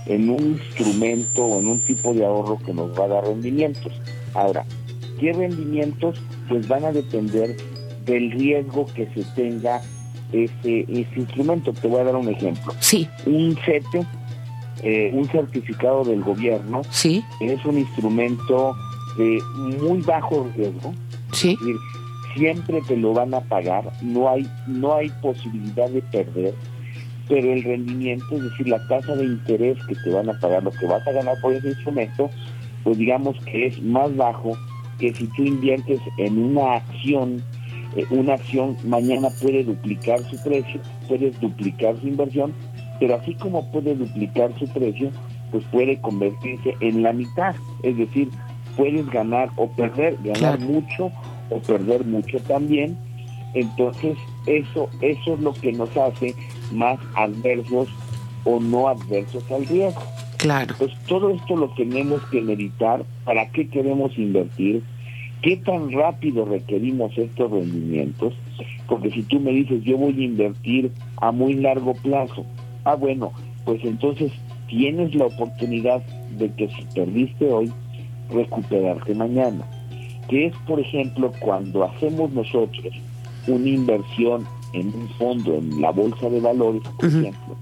en un instrumento o en un tipo de ahorro que nos va a dar rendimientos. Ahora, ¿qué rendimientos? Pues van a depender del riesgo que se tenga ese, ese instrumento. Te voy a dar un ejemplo. Sí. Un CETE, eh, un certificado del gobierno, sí. es un instrumento de muy bajo riesgo. Sí. Es decir, siempre te lo van a pagar, no hay, no hay posibilidad de perder pero el rendimiento, es decir, la tasa de interés que te van a pagar, lo que vas a ganar por ese instrumento, pues digamos que es más bajo que si tú inviertes en una acción, eh, una acción mañana puede duplicar su precio, puedes duplicar su inversión, pero así como puede duplicar su precio, pues puede convertirse en la mitad, es decir, puedes ganar o perder, ganar mucho o perder mucho también, entonces eso, eso es lo que nos hace más adversos o no adversos al riesgo. Claro. Pues todo esto lo tenemos que meditar, para qué queremos invertir, qué tan rápido requerimos estos rendimientos, porque si tú me dices yo voy a invertir a muy largo plazo, ah bueno, pues entonces tienes la oportunidad de que si perdiste hoy, recuperarte mañana. Que es, por ejemplo, cuando hacemos nosotros una inversión en un fondo, en la bolsa de valores, por ejemplo,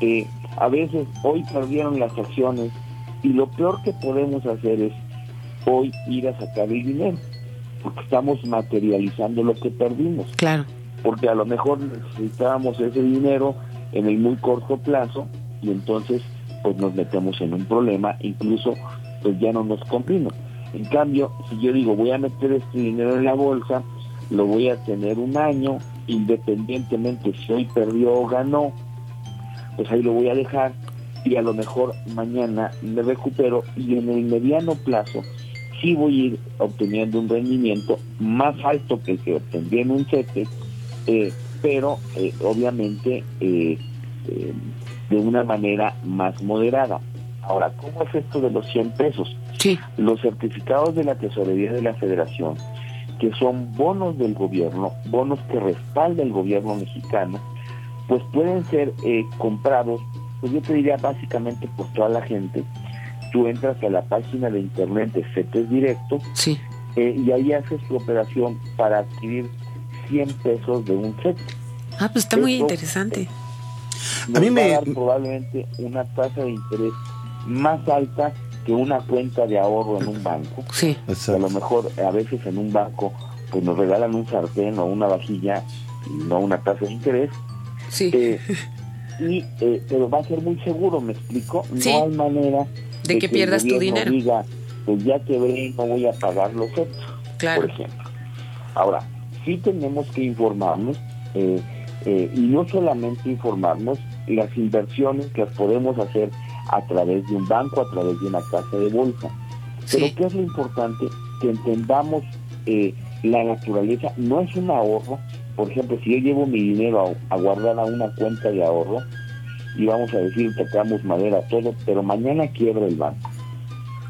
eh, a veces hoy perdieron las acciones y lo peor que podemos hacer es hoy ir a sacar el dinero, porque estamos materializando lo que perdimos. Claro. Porque a lo mejor necesitábamos ese dinero en el muy corto plazo y entonces pues nos metemos en un problema, incluso pues ya no nos convino. En cambio, si yo digo voy a meter este dinero en la bolsa, lo voy a tener un año, independientemente si hoy perdió o ganó, pues ahí lo voy a dejar y a lo mejor mañana me recupero y en el mediano plazo sí voy a ir obteniendo un rendimiento más alto que el que obtendría en un CETE, eh, pero eh, obviamente eh, de una manera más moderada. Ahora, ¿cómo es esto de los 100 pesos? Sí. Los certificados de la Tesorería de la Federación, que son bonos del gobierno, bonos que respalda el gobierno mexicano, pues pueden ser comprados, pues yo te diría básicamente por toda la gente, tú entras a la página de internet de CETES Directo sí. eh, y ahí haces tu operación para adquirir 100 pesos de un CETE. Ah, pues está muy interesante. a mí me va a dar probablemente una tasa de interés más alta que una cuenta de ahorro en un banco. Sí. A lo mejor a veces en un banco pues nos regalan un sartén o una vajilla y no una tasa de interés. Sí. Eh, y, eh, pero va a ser muy seguro, ¿me explico? Sí. No hay manera de que pierdas tu dinero. Diga, pues ya quebré y no voy a pagar los otros, claro. por ejemplo. Ahora, sí tenemos que informarnos, eh, eh, y no solamente informarnos, las inversiones que podemos hacer a través de un banco, a través de una casa de bolsa. Pero. ¿qué es lo importante? Que entendamos eh, la naturaleza, no es un ahorro. Por ejemplo, si yo llevo mi dinero a, a guardar a una cuenta de ahorro, y vamos a decir, tocamos madera, todo, pero mañana quiebra el banco.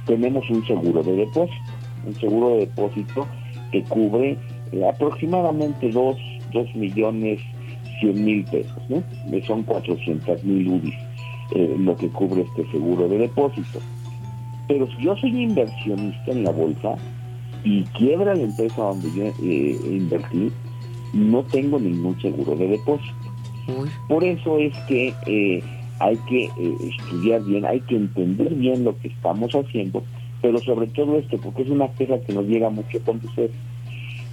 Tenemos un seguro de depósito, un seguro de depósito que cubre eh, aproximadamente 2, millones 100 mil pesos, ¿no? Son 400 mil UDIs eh, lo que cubre este seguro de depósito. Pero si yo soy inversionista en la bolsa y quiebra la empresa donde yo eh, invertí, no tengo ningún seguro de depósito. Uy. Por eso es que eh, hay que eh, estudiar bien, hay que entender bien lo que estamos haciendo, pero sobre todo esto, porque es una queja que nos llega mucho a conducir.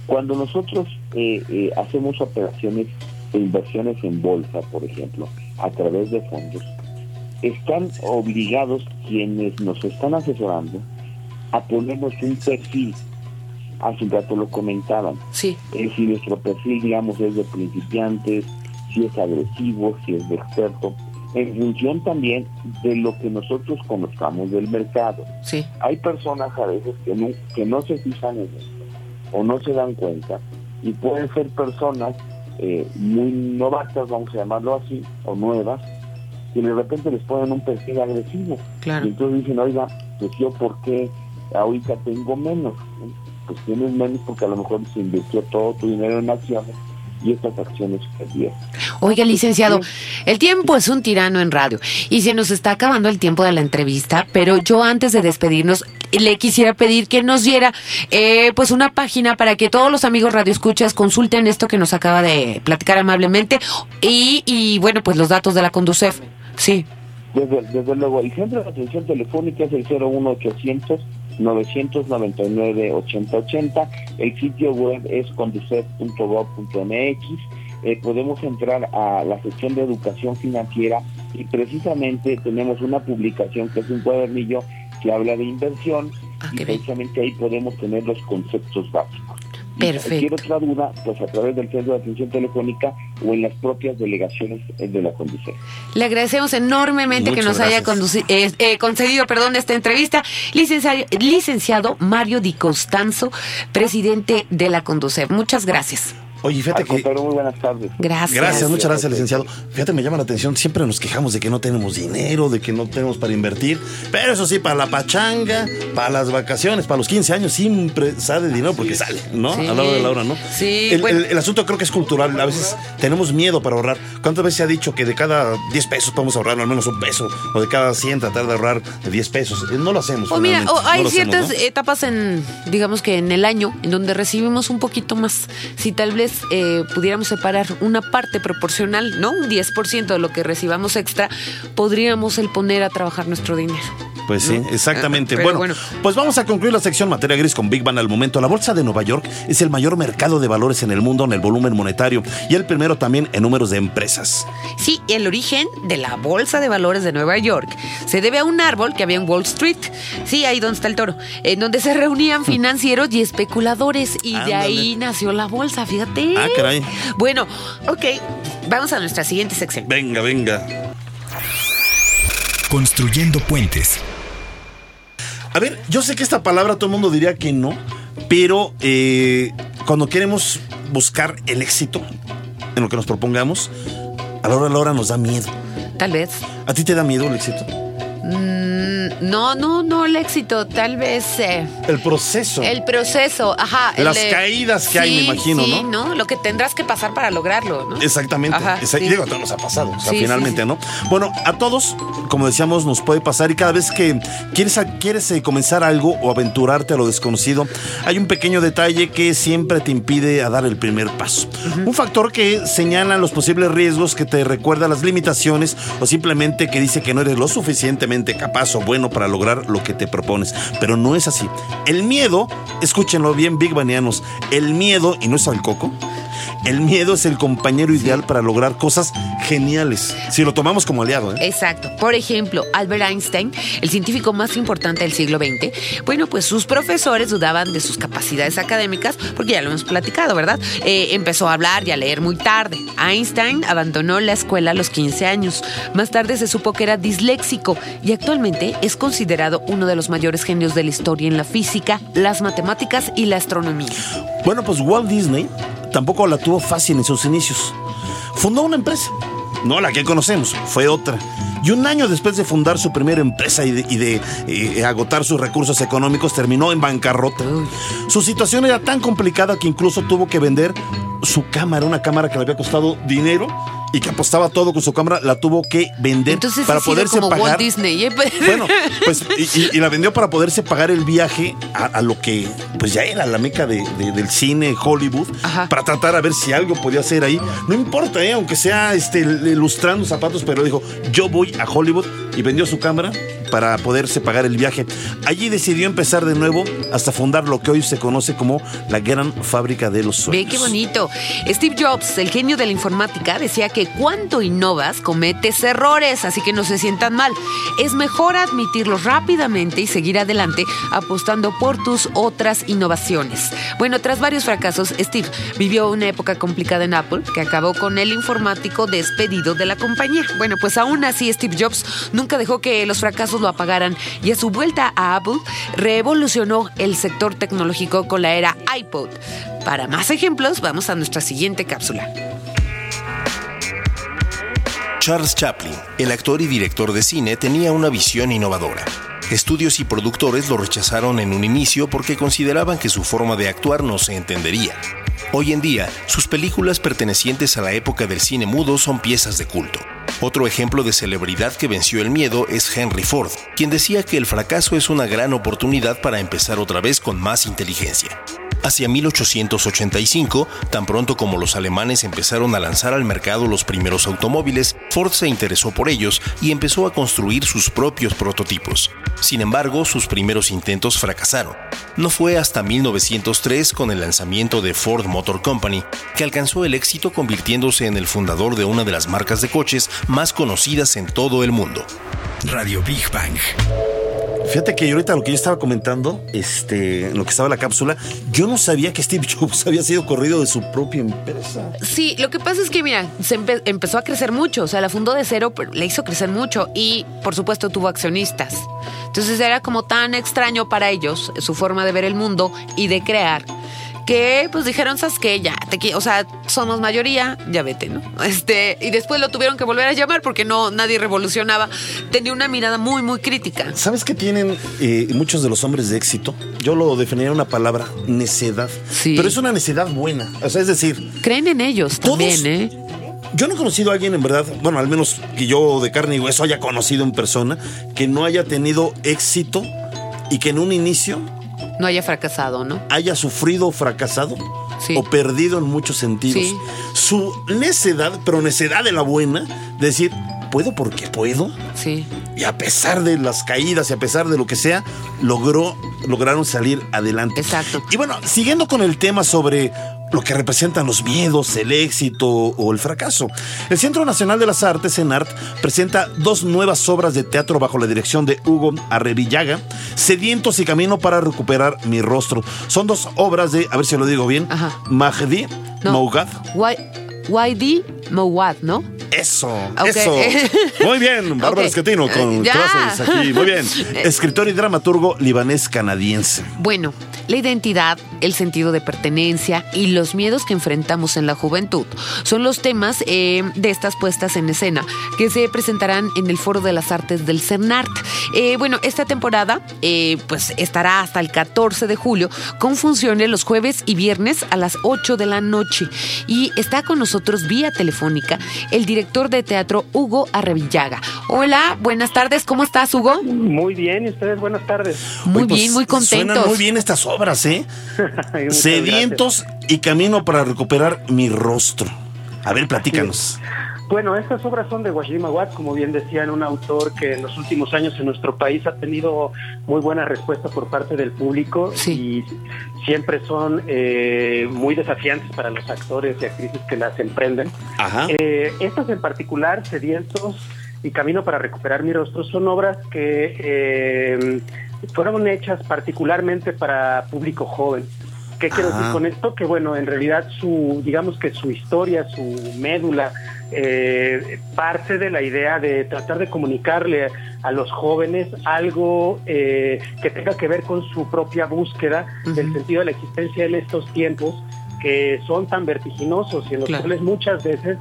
Cuando nosotros eh, eh, hacemos operaciones de inversiones en bolsa, por ejemplo, a través de fondos, están obligados quienes nos están asesorando a ponernos un perfil. Hace un rato lo comentaban. Sí. Eh, si nuestro perfil, digamos, es de principiantes, si es agresivo, si es de experto, en función también de lo que nosotros conozcamos del mercado. Sí. Hay personas a veces que no, que no se fijan en esto o no se dan cuenta y pueden ser personas eh, muy novatas, vamos a llamarlo así, o nuevas, que de repente les ponen un perfil agresivo. Claro. Y entonces dicen, oiga, pues yo por qué ahorita tengo menos. Pues tienes menos porque a lo mejor se invirtió todo tu dinero en acciones y estas acciones perdieron. Oiga, licenciado, el tiempo es un tirano en radio y se nos está acabando el tiempo de la entrevista, pero yo antes de despedirnos le quisiera pedir que nos diera eh, pues una página para que todos los amigos radioescuchas consulten esto que nos acaba de platicar amablemente y, y bueno, pues los datos de la Conducef. Sí, Desde, desde luego, el centro de atención telefónica es el 01800 999 8080. El sitio web es conducef.gov.mx. Eh, podemos entrar a la sección de educación financiera y precisamente tenemos una publicación que es un cuadernillo que habla de inversión Ah, y bien. precisamente ahí podemos tener los conceptos básicos. Y Perfecto. Cualquier otra duda, pues a través del centro de atención telefónica o en las propias delegaciones eh, de la Conducef. Le agradecemos enormemente que nos haya gracias. eh, eh, concedido perdón, esta entrevista. Licenciado, licenciado Mario Di Costanzo, presidente de la Conducef. Muchas gracias. Oye, fíjate Al que... contrario, muy buenas tardes. Gracias. Gracias, muchas gracias, licenciado. Fíjate, me llama la atención, siempre nos quejamos de que no tenemos dinero, de que no tenemos para invertir, pero eso sí, para la pachanga, para las vacaciones, para los 15 años, siempre sale dinero porque sale, ¿no? Sí. A la hora de la hora, ¿no? Sí, El, bueno. el- el asunto creo que es cultural, a veces tenemos miedo para ahorrar. ¿Cuántas veces se ha dicho que de cada 10 pesos podemos ahorrar al menos un peso? O de cada 100 tratar de ahorrar de 10 pesos. Eh, No lo hacemos. O mira, o hay no lo hacemos, ciertas ¿no? etapas en, digamos que en el año, en donde recibimos un poquito más. Si tal vez eh, pudiéramos separar una parte proporcional, ¿no? Un 10% de lo que recibamos extra, podríamos el poner a trabajar nuestro dinero. Pues sí, exactamente. Ah, pero Bueno, bueno. pues vamos a concluir la sección materia gris con Big Bang al momento. La bolsa de Nueva York es el mayor mercado de valores en el mundo en el volumen monetario y el primero también en números de empresas. Sí, el origen de la Bolsa de Valores de Nueva York se debe a un árbol que había en Wall Street. Sí, ahí donde está el toro. En donde se reunían financieros y especuladores. Y de ahí nació la bolsa, fíjate. Ah, caray. Bueno, ok. Vamos a nuestra siguiente sección. Venga, venga. Construyendo puentes. A ver, yo sé que esta palabra todo el mundo diría que no, pero eh, cuando queremos buscar el éxito en lo que nos propongamos, a la hora de la hora nos da miedo. Tal vez. ¿A ti te da miedo el éxito? Mm, no, no, no el éxito. Tal vez eh, El proceso. el proceso. Ajá. Las caídas que hay, me imagino, sí, ¿no? Lo que tendrás que pasar para lograrlo, ¿no? Exactamente. Ajá, sí. y digo, a todos nos ha pasado, o sea, finalmente. ¿no? Bueno, a todos, como decíamos, nos puede pasar y cada vez que quieres, quieres eh, comenzar algo o aventurarte a lo desconocido, hay un pequeño detalle que siempre te impide a dar el primer paso. Un factor que señala los posibles riesgos, que te recuerda las limitaciones o simplemente que dice que no eres lo suficientemente capaz bueno para lograr lo que te propones. Pero no es así. El miedo, escúchenlo bien, Big Banianos, el miedo, y no es al coco, el miedo es el compañero ideal para lograr cosas geniales. Si lo tomamos como aliado, ¿eh? Exacto. Por ejemplo, Albert Einstein, el científico más importante del siglo XX, bueno, pues sus profesores dudaban de sus capacidades académicas, porque ya lo hemos platicado, ¿verdad? Eh, empezó a hablar y a leer muy tarde. Einstein abandonó la escuela a los 15 años. Más tarde se supo que era disléxico y actualmente es considerado uno de los mayores genios de la historia en la física, las matemáticas y la astronomía. Bueno, pues Walt Disney tampoco la tuvo fácil en sus inicios. Fundó una empresa, no la que conocemos, fue otra. Y un año después de fundar su primera empresa y de, eh, agotar sus recursos económicos, terminó en bancarrota. Su situación era tan complicada que incluso tuvo que vender su cámara, una cámara que le había costado dinero y que apostaba todo con su cámara, la tuvo que vender Entonces para poderse como pagar. Walt Disney. ¿eh? Bueno, pues y, y- y la vendió para poderse pagar el viaje a, a lo que pues ya era la meca de- de- del cine Hollywood Ajá. para tratar a ver si algo podía hacer ahí. No importa, ¿eh? aunque sea este, ilustrando zapatos, pero dijo, yo voy a Hollywood y vendió su cámara para poderse pagar el viaje. Allí decidió empezar de nuevo hasta fundar lo que hoy se conoce como la gran fábrica de los Ve sueños. qué bonito. Steve Jobs, el genio de la informática, decía que cuando innovas cometes errores, así que no se sientan mal. Es mejor admitirlos rápidamente y seguir adelante apostando por tus otras innovaciones. Bueno, tras varios fracasos, Steve vivió una época complicada en Apple que acabó con el informático despedido de la compañía. Bueno, pues aún así Steve Jobs nunca dejó que los fracasos lo apagaran y a su vuelta a Apple revolucionó el sector tecnológico con la era iPod. Para más ejemplos, vamos a nuestra siguiente cápsula. Charles Chaplin, el actor y director de cine, tenía una visión innovadora. Estudios y productores lo rechazaron en un inicio porque consideraban que su forma de actuar no se entendería. Hoy en día, sus películas pertenecientes a la época del cine mudo son piezas de culto. Otro ejemplo de celebridad que venció el miedo es Henry Ford, quien decía que el fracaso es una gran oportunidad para empezar otra vez con más inteligencia. Hacia 1885, tan pronto como los alemanes empezaron a lanzar al mercado los primeros automóviles, Ford se interesó por ellos y empezó a construir sus propios prototipos. Sin embargo, sus primeros intentos fracasaron. No fue hasta 1903, con el lanzamiento de Ford Motor Company, que alcanzó el éxito convirtiéndose en el fundador de una de las marcas de coches más conocidas en todo el mundo. Radio Big Bang. Fíjate que ahorita lo que yo estaba comentando, este, lo que estaba en la cápsula, yo no sabía que Steve Jobs había sido corrido de su propia empresa. Sí, lo que pasa es que, mira, se empe- empezó a crecer mucho, o sea, la fundó de cero, pero le hizo crecer mucho y, por supuesto, tuvo accionistas. Entonces era como tan extraño para ellos su forma de ver el mundo y de crear que pues dijeron, ¿sabes qué? Ya, te, o sea, somos mayoría, ya vete, ¿no? Este, y después lo tuvieron que volver a llamar porque no, nadie revolucionaba. Tenía una mirada muy, muy crítica. ¿Sabes qué tienen eh, muchos de los hombres de éxito? Yo lo definiría una palabra, necedad. Sí. Pero es una necedad buena. O sea, es decir, Creen en ellos Todos- también, ¿eh? yo no he conocido a alguien en verdad, bueno, al menos que yo de carne y hueso haya conocido en persona, que no haya tenido éxito y que en un inicio No haya fracasado, ¿no? haya sufrido o fracasado Sí. o perdido en muchos sentidos. Sí. Su necedad, pero necedad de la buena, de decir, puedo porque puedo. Sí. Y a pesar de las caídas y a pesar de lo que sea, logró, lograron salir adelante. Exacto. Y bueno, siguiendo con el tema sobre lo que representan los miedos, el éxito o el fracaso. El Centro Nacional de las Artes, CENART, presenta dos nuevas obras de teatro bajo la dirección de Hugo Arrevillaga, Sedientos y Camino para recuperar mi rostro. Son dos obras de, a ver si lo digo bien, Ajá. Mahdi No. Mougad. YD Mowat, ¿no? Eso, eso. Muy bien, Bárbara Ok. Esquetino con Ya. clases aquí. Muy bien. Escritor y dramaturgo libanés canadiense. Bueno, la identidad, el sentido de pertenencia y los miedos que enfrentamos en la juventud son los temas eh, de estas puestas en escena que se presentarán en el Foro de las Artes del CERNART. Eh, bueno, esta temporada eh, pues estará hasta el 14 de julio con funciones los jueves y viernes a las 8 de la noche. Y está con nosotros vía telefónica el director de teatro Hugo Arrevillaga. Hola, buenas tardes, ¿cómo estás Hugo? Muy bien, y ustedes buenas tardes. Muy pues, bien, muy Suenan contentos. muy bien estas obras, ¿eh? Muchas Sedientos y camino para recuperar mi rostro. A ver, platícanos. Bueno, estas obras son de Mawad, como bien decían, un autor que en los últimos años en nuestro país ha tenido muy buena respuesta por parte del público Sí. y siempre son eh, muy desafiantes para los actores y actrices que las emprenden. Ajá. Eh, estas en particular, Sedientos y Camino para recuperar mi rostro, son obras que eh, fueron hechas particularmente para público joven. ¿Qué quiero decir con esto? Que bueno, en realidad su, digamos que su historia, su médula, eh, parte de la idea de tratar de comunicarle a los jóvenes algo eh, que tenga que ver con su propia búsqueda del sentido de la existencia en estos tiempos que son tan vertiginosos y en los Claro. cuales muchas veces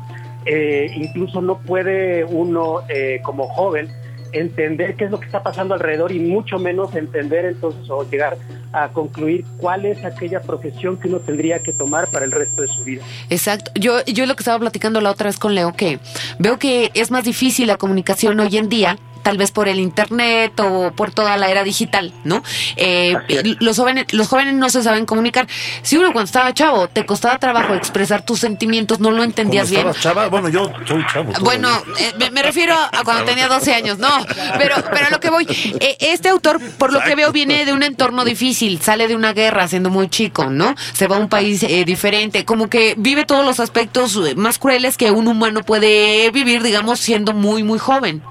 eh, incluso no puede uno eh, como joven entender qué es lo que está pasando alrededor y mucho menos entender entonces o llegar a concluir cuál es aquella profesión que uno tendría que tomar para el resto de su vida. Exacto. Yo, yo lo que estaba platicando la otra vez con Leo, que veo que es más difícil la comunicación hoy en día, tal vez por el internet o por toda la era digital, ¿no? Eh, los jóvenes, los jóvenes no se saben comunicar. Si uno cuando estaba chavo te costaba trabajo expresar tus sentimientos, no lo ¿Cómo entendías bien. chava? Bueno, yo soy chavo. Bueno, eh, me, me refiero a cuando tenía 12 años, no, pero, pero a lo que voy, eh, este autor, por lo que veo, viene de un entorno difícil, sale de una guerra siendo muy chico, ¿no? Se va a un país eh, diferente, como que vive todos los aspectos más crueles que un humano puede vivir, digamos, siendo muy, muy joven.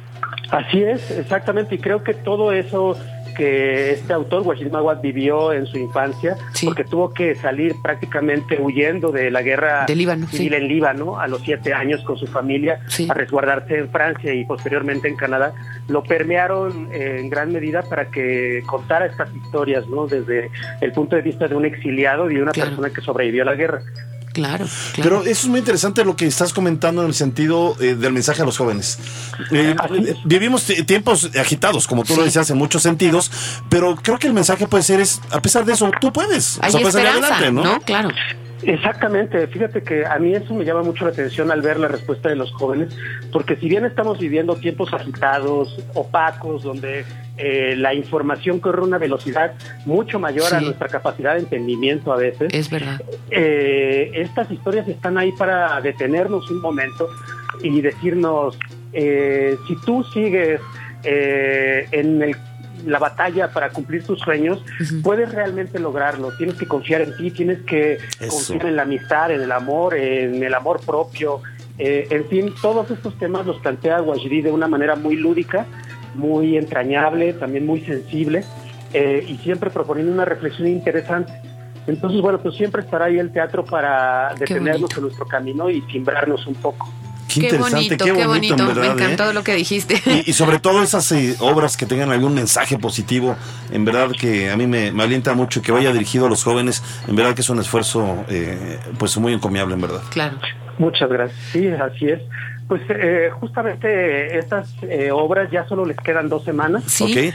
Así es, exactamente, y creo que todo eso que este autor, Wajid Mawad, vivió en su infancia, Sí. porque tuvo que salir prácticamente huyendo de la guerra De Líbano, civil sí. en Líbano a los siete años con su familia, Sí. a resguardarse en Francia y posteriormente en Canadá, lo permearon en gran medida para que contara estas historias, ¿no? Desde el punto de vista de un exiliado y de una Claro. persona que sobrevivió a la guerra. Claro, Pero eso es muy interesante lo que estás comentando en el sentido eh, del mensaje a los jóvenes. Eh, eh, vivimos ti- tiempos agitados, como tú lo decías, en muchos sentidos, pero creo que el mensaje puede ser es, a pesar de eso, tú puedes. Hay o sea, puedes salir adelante, ¿no? ¿no? Claro. Exactamente, fíjate que a mí eso me llama mucho la atención al ver la respuesta de los jóvenes, porque si bien estamos viviendo tiempos agitados, opacos, donde eh, la información corre a una velocidad mucho mayor a nuestra capacidad de entendimiento a veces, Es verdad. eh, estas historias están ahí para detenernos un momento y decirnos, eh, si tú sigues eh, en el- la batalla para cumplir tus sueños, puedes realmente lograrlo. Tienes que confiar en ti, tienes que Eso. confiar en la amistad, en el amor, en el amor propio. Eh, en fin, todos estos temas los plantea Wajdi de una manera muy lúdica, muy entrañable, también muy sensible eh, y siempre proponiendo una reflexión interesante. Entonces, bueno, pues siempre estará ahí el teatro para detenernos en nuestro camino y timbrarnos un poco. Qué, interesante, bonito, qué qué bonito, bonito. en verdad, Me encantó ¿eh? lo que dijiste. Y, y sobre todo esas eh, obras que tengan algún mensaje positivo, en verdad que a mí me, me alienta mucho que vaya dirigido a los jóvenes, en verdad que es un esfuerzo eh, pues muy encomiable, en verdad. Claro. Muchas gracias. Sí, así es. Pues eh, justamente estas eh, obras ya solo les quedan dos semanas. Sí.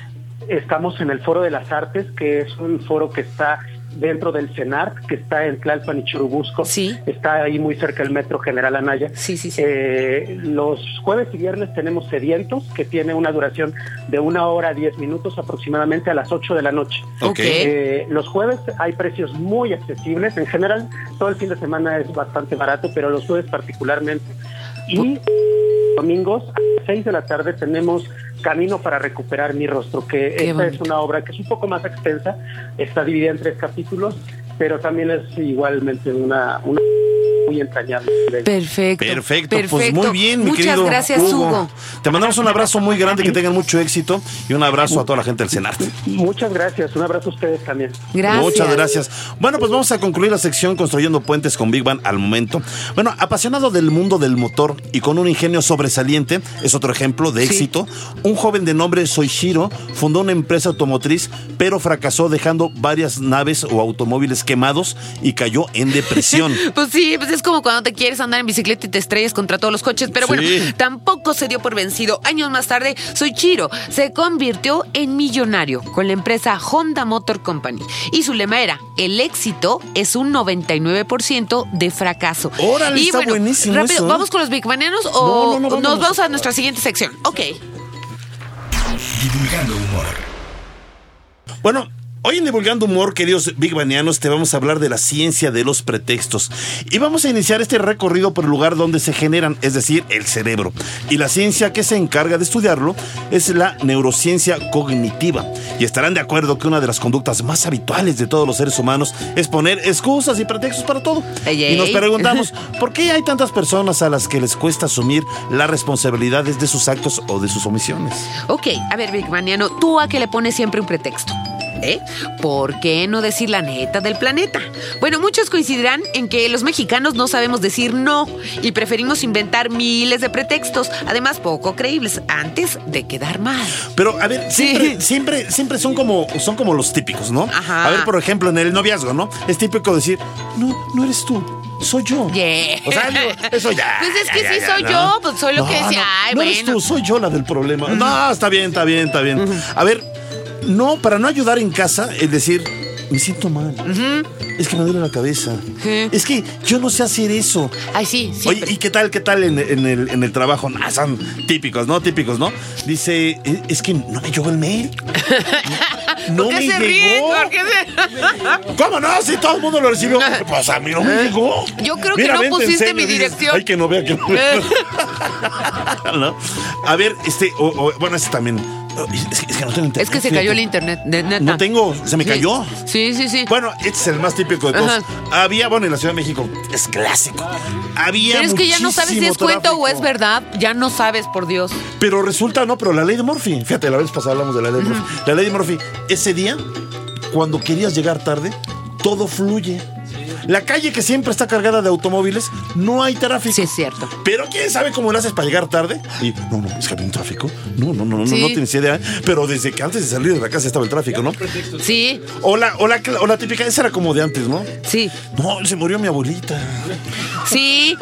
Estamos en el Foro de las Artes, que es un foro que está dentro del CENART, que está en Tlalpan y Churubusco. Sí. Está ahí muy cerca del Metro General Anaya. Sí, sí, sí. Eh, los jueves y viernes tenemos Sedientos, que tiene una duración de una hora diez minutos aproximadamente a las 8 de la noche. Ok. Eh, los jueves hay precios muy accesibles. En general, todo el fin de semana es bastante barato, pero los jueves particularmente. Y domingos a las 6 de la tarde tenemos Camino para recuperar mi rostro, que Qué esta es bonito. una obra que es un poco más extensa, está dividida en tres capítulos, pero también es igualmente una, una muy entrañable. Perfecto. Perfecto, pues muy bien, mi Muchas querido gracias, Hugo. Te mandamos un abrazo muy grande, que tengan mucho éxito y un abrazo a toda la gente del Senarte. Muchas gracias, un abrazo a ustedes también. Gracias. Muchas gracias. Bueno, pues vamos a concluir la sección construyendo puentes con Big Bang al momento. Bueno, apasionado del mundo del motor y con un ingenio sobresaliente, es otro ejemplo de Sí. éxito. Un joven de nombre Soichiro fundó una empresa automotriz, pero fracasó dejando varias naves o automóviles quemados y cayó en depresión. Pues sí, pues es como cuando te quieres andar en bicicleta y te estrellas contra todos los coches. Pero bueno, tampoco se dio por vencido. Años más tarde, Soichiro se convirtió en millonario con la empresa Honda Motor Company. Y su lema era: el éxito es un 99% de fracaso. Órale, y está bueno, buenísimo rápido, eso, ¿eh? ¿vamos con los Big Banianos o No, no, no, nos vamos a nuestra siguiente sección? Ok. Divulgando humor. Bueno, hoy en Divulgando Humor, queridos Big Banianos, te vamos a hablar de la ciencia de los pretextos. Y vamos a iniciar este recorrido por el lugar donde se generan, es decir, el cerebro. Y la ciencia que se encarga de estudiarlo es la neurociencia cognitiva. Y estarán de acuerdo que una de las conductas más habituales de todos los seres humanos es poner excusas y pretextos para todo. Ey, Y nos preguntamos, ¿por qué hay tantas personas a las que les cuesta asumir las responsabilidades de sus actos o de sus omisiones? Ok, a ver, Big Maniano, ¿tú a qué le pones siempre un pretexto? ¿Eh? ¿Por qué no decir la neta del planeta? Bueno, muchos coincidirán en que los mexicanos no sabemos decir no y preferimos inventar miles de pretextos, además poco creíbles, antes de quedar mal. Pero, a ver, Sí. siempre, siempre, son como, son como los típicos, ¿no? Ajá. A ver, por ejemplo, en el noviazgo, ¿no? Es típico decir, no, no eres tú, soy yo. Yeah. O sea, digo, eso ya. Pues es ya, que ya, sí ya, soy ¿no? yo, pues soy lo que decía. No, Ay, no eres tú, soy yo la del problema. No, está bien, está bien, está bien. A ver, no, para no ayudar en casa, es decir, me siento mal. Es que me duele la cabeza. Es que yo no sé hacer eso. Ay, sí. Oye, ¿y qué tal, qué tal en, en el, en el trabajo? Ah, son típicos, ¿no? Típicos, ¿no? Dice, "Eh, es que no me llegó el mail. No ¿Por qué me se llegó. ¿Por qué se- ¿Cómo no? Si todo el mundo lo recibió. Pues a mí no me llegó. Yo creo que no pusiste mi dices, dirección. Ay, que no vea, que no. ¿No? A ver, este, o- o- bueno, este también. Es que, es que no tengo internet. Es que se cayó el internet, de neta. No tengo, se me Sí. cayó. Sí, sí, sí. Bueno, este es el más típico de todos. Ajá. Había, bueno, en la Ciudad de México, es clásico. Había Pero es que ya no sabes si es muchísimo cuento o tráfico. es verdad. Ya no sabes, por Dios. Pero resulta, no, pero la ley de Murphy. Fíjate, la vez pasada hablamos de la ley de Murphy. La ley de Murphy, ese día, cuando querías llegar tarde, todo fluye. La calle que siempre está cargada de automóviles, no hay tráfico. Sí, es cierto. Pero quién sabe cómo lo haces para llegar tarde. Y no, no, es que había un tráfico. No, no, no, no, Sí. no tienes idea. Pero desde que antes de salir de la casa estaba el tráfico, ¿no? Sí, O la, o la, o la típica, esa era como de antes, ¿no? sí, No, se murió mi abuelita. sí.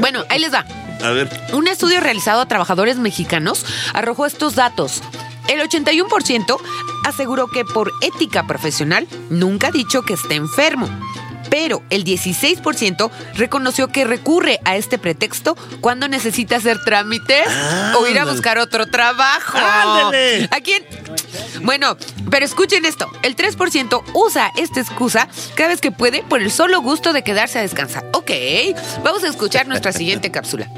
Bueno, ahí les va. A ver. Un estudio realizado a trabajadores mexicanos arrojó estos datos. El 81% aseguró que por ética profesional nunca ha dicho que esté enfermo. Pero el 16% reconoció que recurre a este pretexto cuando necesita hacer trámites o ir a buscar otro trabajo. Ándale. ¿A quién? Bueno, pero escuchen esto. El 3% usa esta excusa cada vez que puede por el solo gusto de quedarse a descansar. Ok, vamos a escuchar nuestra siguiente cápsula.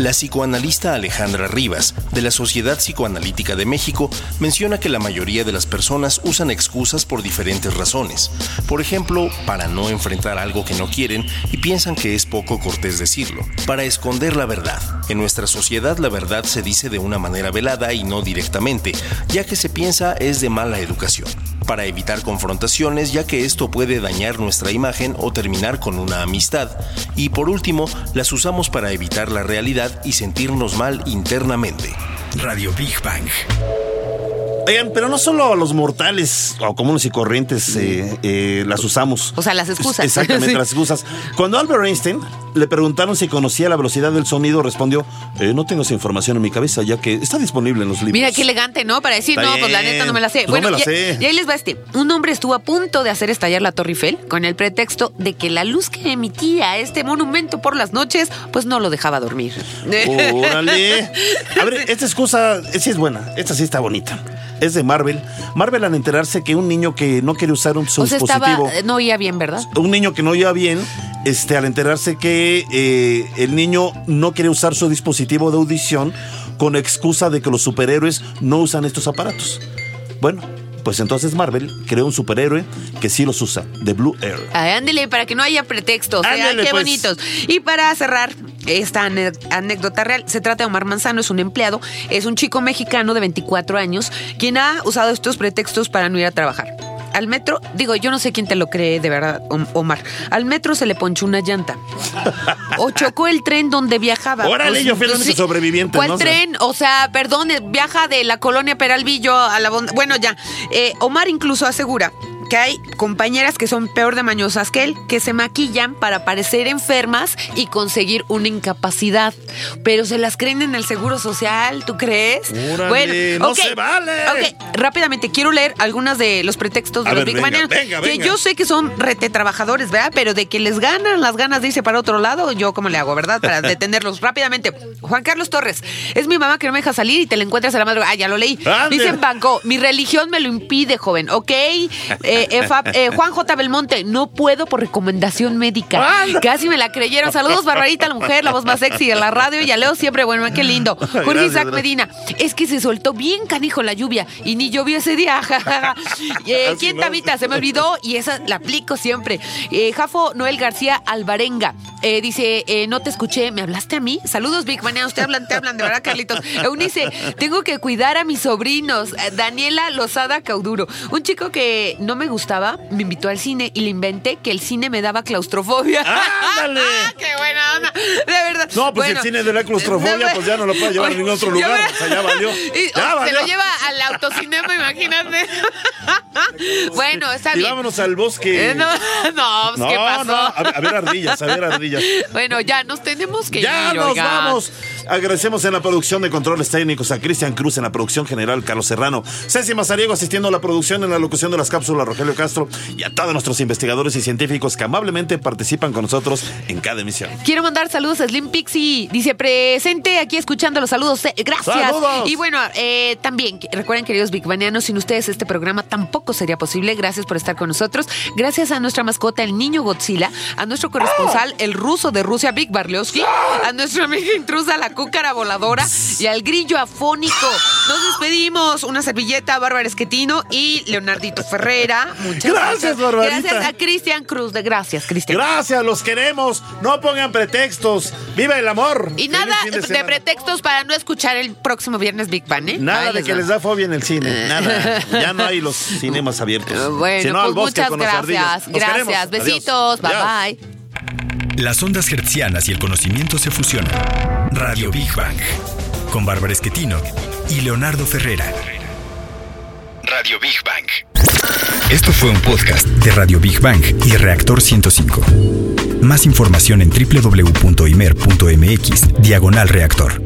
La psicoanalista Alejandra Rivas, de la Sociedad Psicoanalítica de México, menciona que la mayoría de las personas usan excusas por diferentes razones. Por ejemplo, para no enfrentar algo que no quieren y piensan que es poco cortés decirlo. Para esconder la verdad. En nuestra sociedad la verdad se dice de una manera velada y no directamente, ya que se piensa es de mala educación. para evitar confrontaciones ya que esto puede dañar nuestra imagen o terminar con una amistad. Y por último, las usamos para evitar la realidad y sentirnos mal internamente. Radio Big Bang. Oigan, pero no solo los mortales o comunes y corrientes eh, eh, las usamos. O sea, las excusas. Exactamente, Sí. las excusas. Cuando Albert Einstein le preguntaron si conocía la velocidad del sonido, respondió, "Eh, no tengo esa información en mi cabeza, ya que está disponible en los libros. Mira qué elegante, ¿no? Para decir, Está no, pues la neta no me la sé. Pues no me la y, sé. y ahí les va este. Un hombre estuvo a punto de hacer estallar la Torre Eiffel con el pretexto de que la luz que emitía este monumento por las noches, pues no lo dejaba dormir. Órale. A ver, esta excusa sí es buena. Esta sí está bonita. Es de Marvel. Marvel al enterarse que un niño que no quiere usar un, su o sea, dispositivo... estaba, no oía bien, ¿verdad? un niño que no oía bien, este, al enterarse que eh, el niño no quiere usar su dispositivo de audición con excusa de que los superhéroes no usan estos aparatos. Bueno, pues entonces Marvel creó un superhéroe que sí los usa, de Blue Air. Ándele, para que no haya pretextos. ¿eh? Qué pues. bonitos. Y para cerrar esta anécdota real, se trata de Omar Manzano, es un empleado, es un chico mexicano de 24 años, quien ha usado estos pretextos para no ir a trabajar. Al metro, digo, yo no sé quién te lo cree de verdad, Om- Omar. Al metro se le ponchó una llanta. O chocó el tren donde viajaba. Pues, Órale, yo fui el único sobreviviente, ¿Cuál tren? O sea, perdón, viaja de la colonia Peralvillo a la... Bond- Bueno, ya. Eh, Omar incluso asegura que hay compañeras que son peor de mañosas que él, que se maquillan para parecer enfermas y conseguir una incapacidad. Pero se las creen en el seguro social, ¿tú crees? Órale, no se vale. Ok, rápidamente, quiero leer algunos de los pretextos de A los ver, Big venga, Que yo sé que son rete trabajadores, ¿verdad? Pero de que les ganan las ganas de irse para otro lado, yo cómo le hago, ¿verdad? Para detenerlos rápidamente. Juan Carlos Torres, es mi mamá que no me deja salir y te la encuentras a la madre. Ah, ya lo leí. Ande. Dicen Banco, mi religión me lo impide, joven. Ok. Eh, eh, eh, Juan J. Belmonte, no puedo por recomendación médica. Anda. Casi me la creyeron. Saludos, Barbarita, la mujer, la voz más sexy de la radio. Y a Leo siempre, bueno, qué lindo. Jorge Gracias, Isaac gracias. Medina, es que se soltó bien canijo la lluvia y ni llovió ese día. Eh, ¿Quién no. Tabita? Se me olvidó y esa la aplico siempre. Jafo Noel García Alvarenga eh, dice: No te escuché, ¿me hablaste a mí? Saludos, Big Manea, te hablan, te hablan, de verdad, Carlitos. Eunice, tengo que cuidar a mis sobrinos. Daniela Lozada Cauduro, un chico que no me gustaba, me invitó al cine y le inventé que el cine me daba claustrofobia. ¡Ándale! ¡Qué buena onda! De verdad. No, pues Bueno, el cine de la claustrofobia, pues ya no lo puede llevar a ningún otro lugar. me- O sea, ya valió. Y- Ya valió. Se lo lleva al autocinema, imagínate. bueno, está Y bien. vámonos al bosque. Eh, no, no, pues, No, ¿qué pasó? no, a ver, a ver ardillas, a ver ardillas. Bueno, ya nos tenemos que Ya ir. nos oigan. vamos. Agradecemos en la producción de controles técnicos a Cristian Cruz en la producción general, Carlos Serrano, Ceci Mazariego asistiendo a la producción en la locución de las cápsulas, Rogelio Castro y a todos nuestros investigadores y científicos que amablemente participan con nosotros en cada emisión. Quiero mandar saludos a Slim Pixie. Dice, presente aquí escuchando los saludos. Eh, Gracias. ¡Saludos! Y bueno, eh, también, recuerden, queridos Big Banianos, sin ustedes este programa tampoco sería posible. Gracias por estar con nosotros. Gracias a nuestra mascota, el niño Godzilla, a nuestro corresponsal, el ruso de Rusia, Big Barlowski, a nuestra amiga intrusa, la cúcara voladora, y al grillo afónico. Nos despedimos. Una servilleta, Bárbara Esquetino y Leonardito Ferrera. Muchas Gracias, gracias. Barbarita. Gracias a Cristian Cruz. De, gracias, Cristian. Gracias, los queremos. No pongan pretextos. ¡Viva el amor! Y Feliz nada de, pretextos para no escuchar el próximo viernes Big Bang, ¿eh? Nada Ahí de que va. les da fobia en el cine. Nada. Ya no hay los cinemas abiertos. Eh, Bueno, Si no, al pues bosque muchas con gracias. Los Gracias. Adiós. Besitos. Bye Adiós. bye. Las ondas hertzianas y el conocimiento se fusionan. Radio Big Bang. Con Bárbara Esquetino y Leonardo Ferrera. Radio Big Bang. Esto fue un podcast de Radio Big Bang y Reactor 105. Más información en www.imer.mx, diagonal reactor.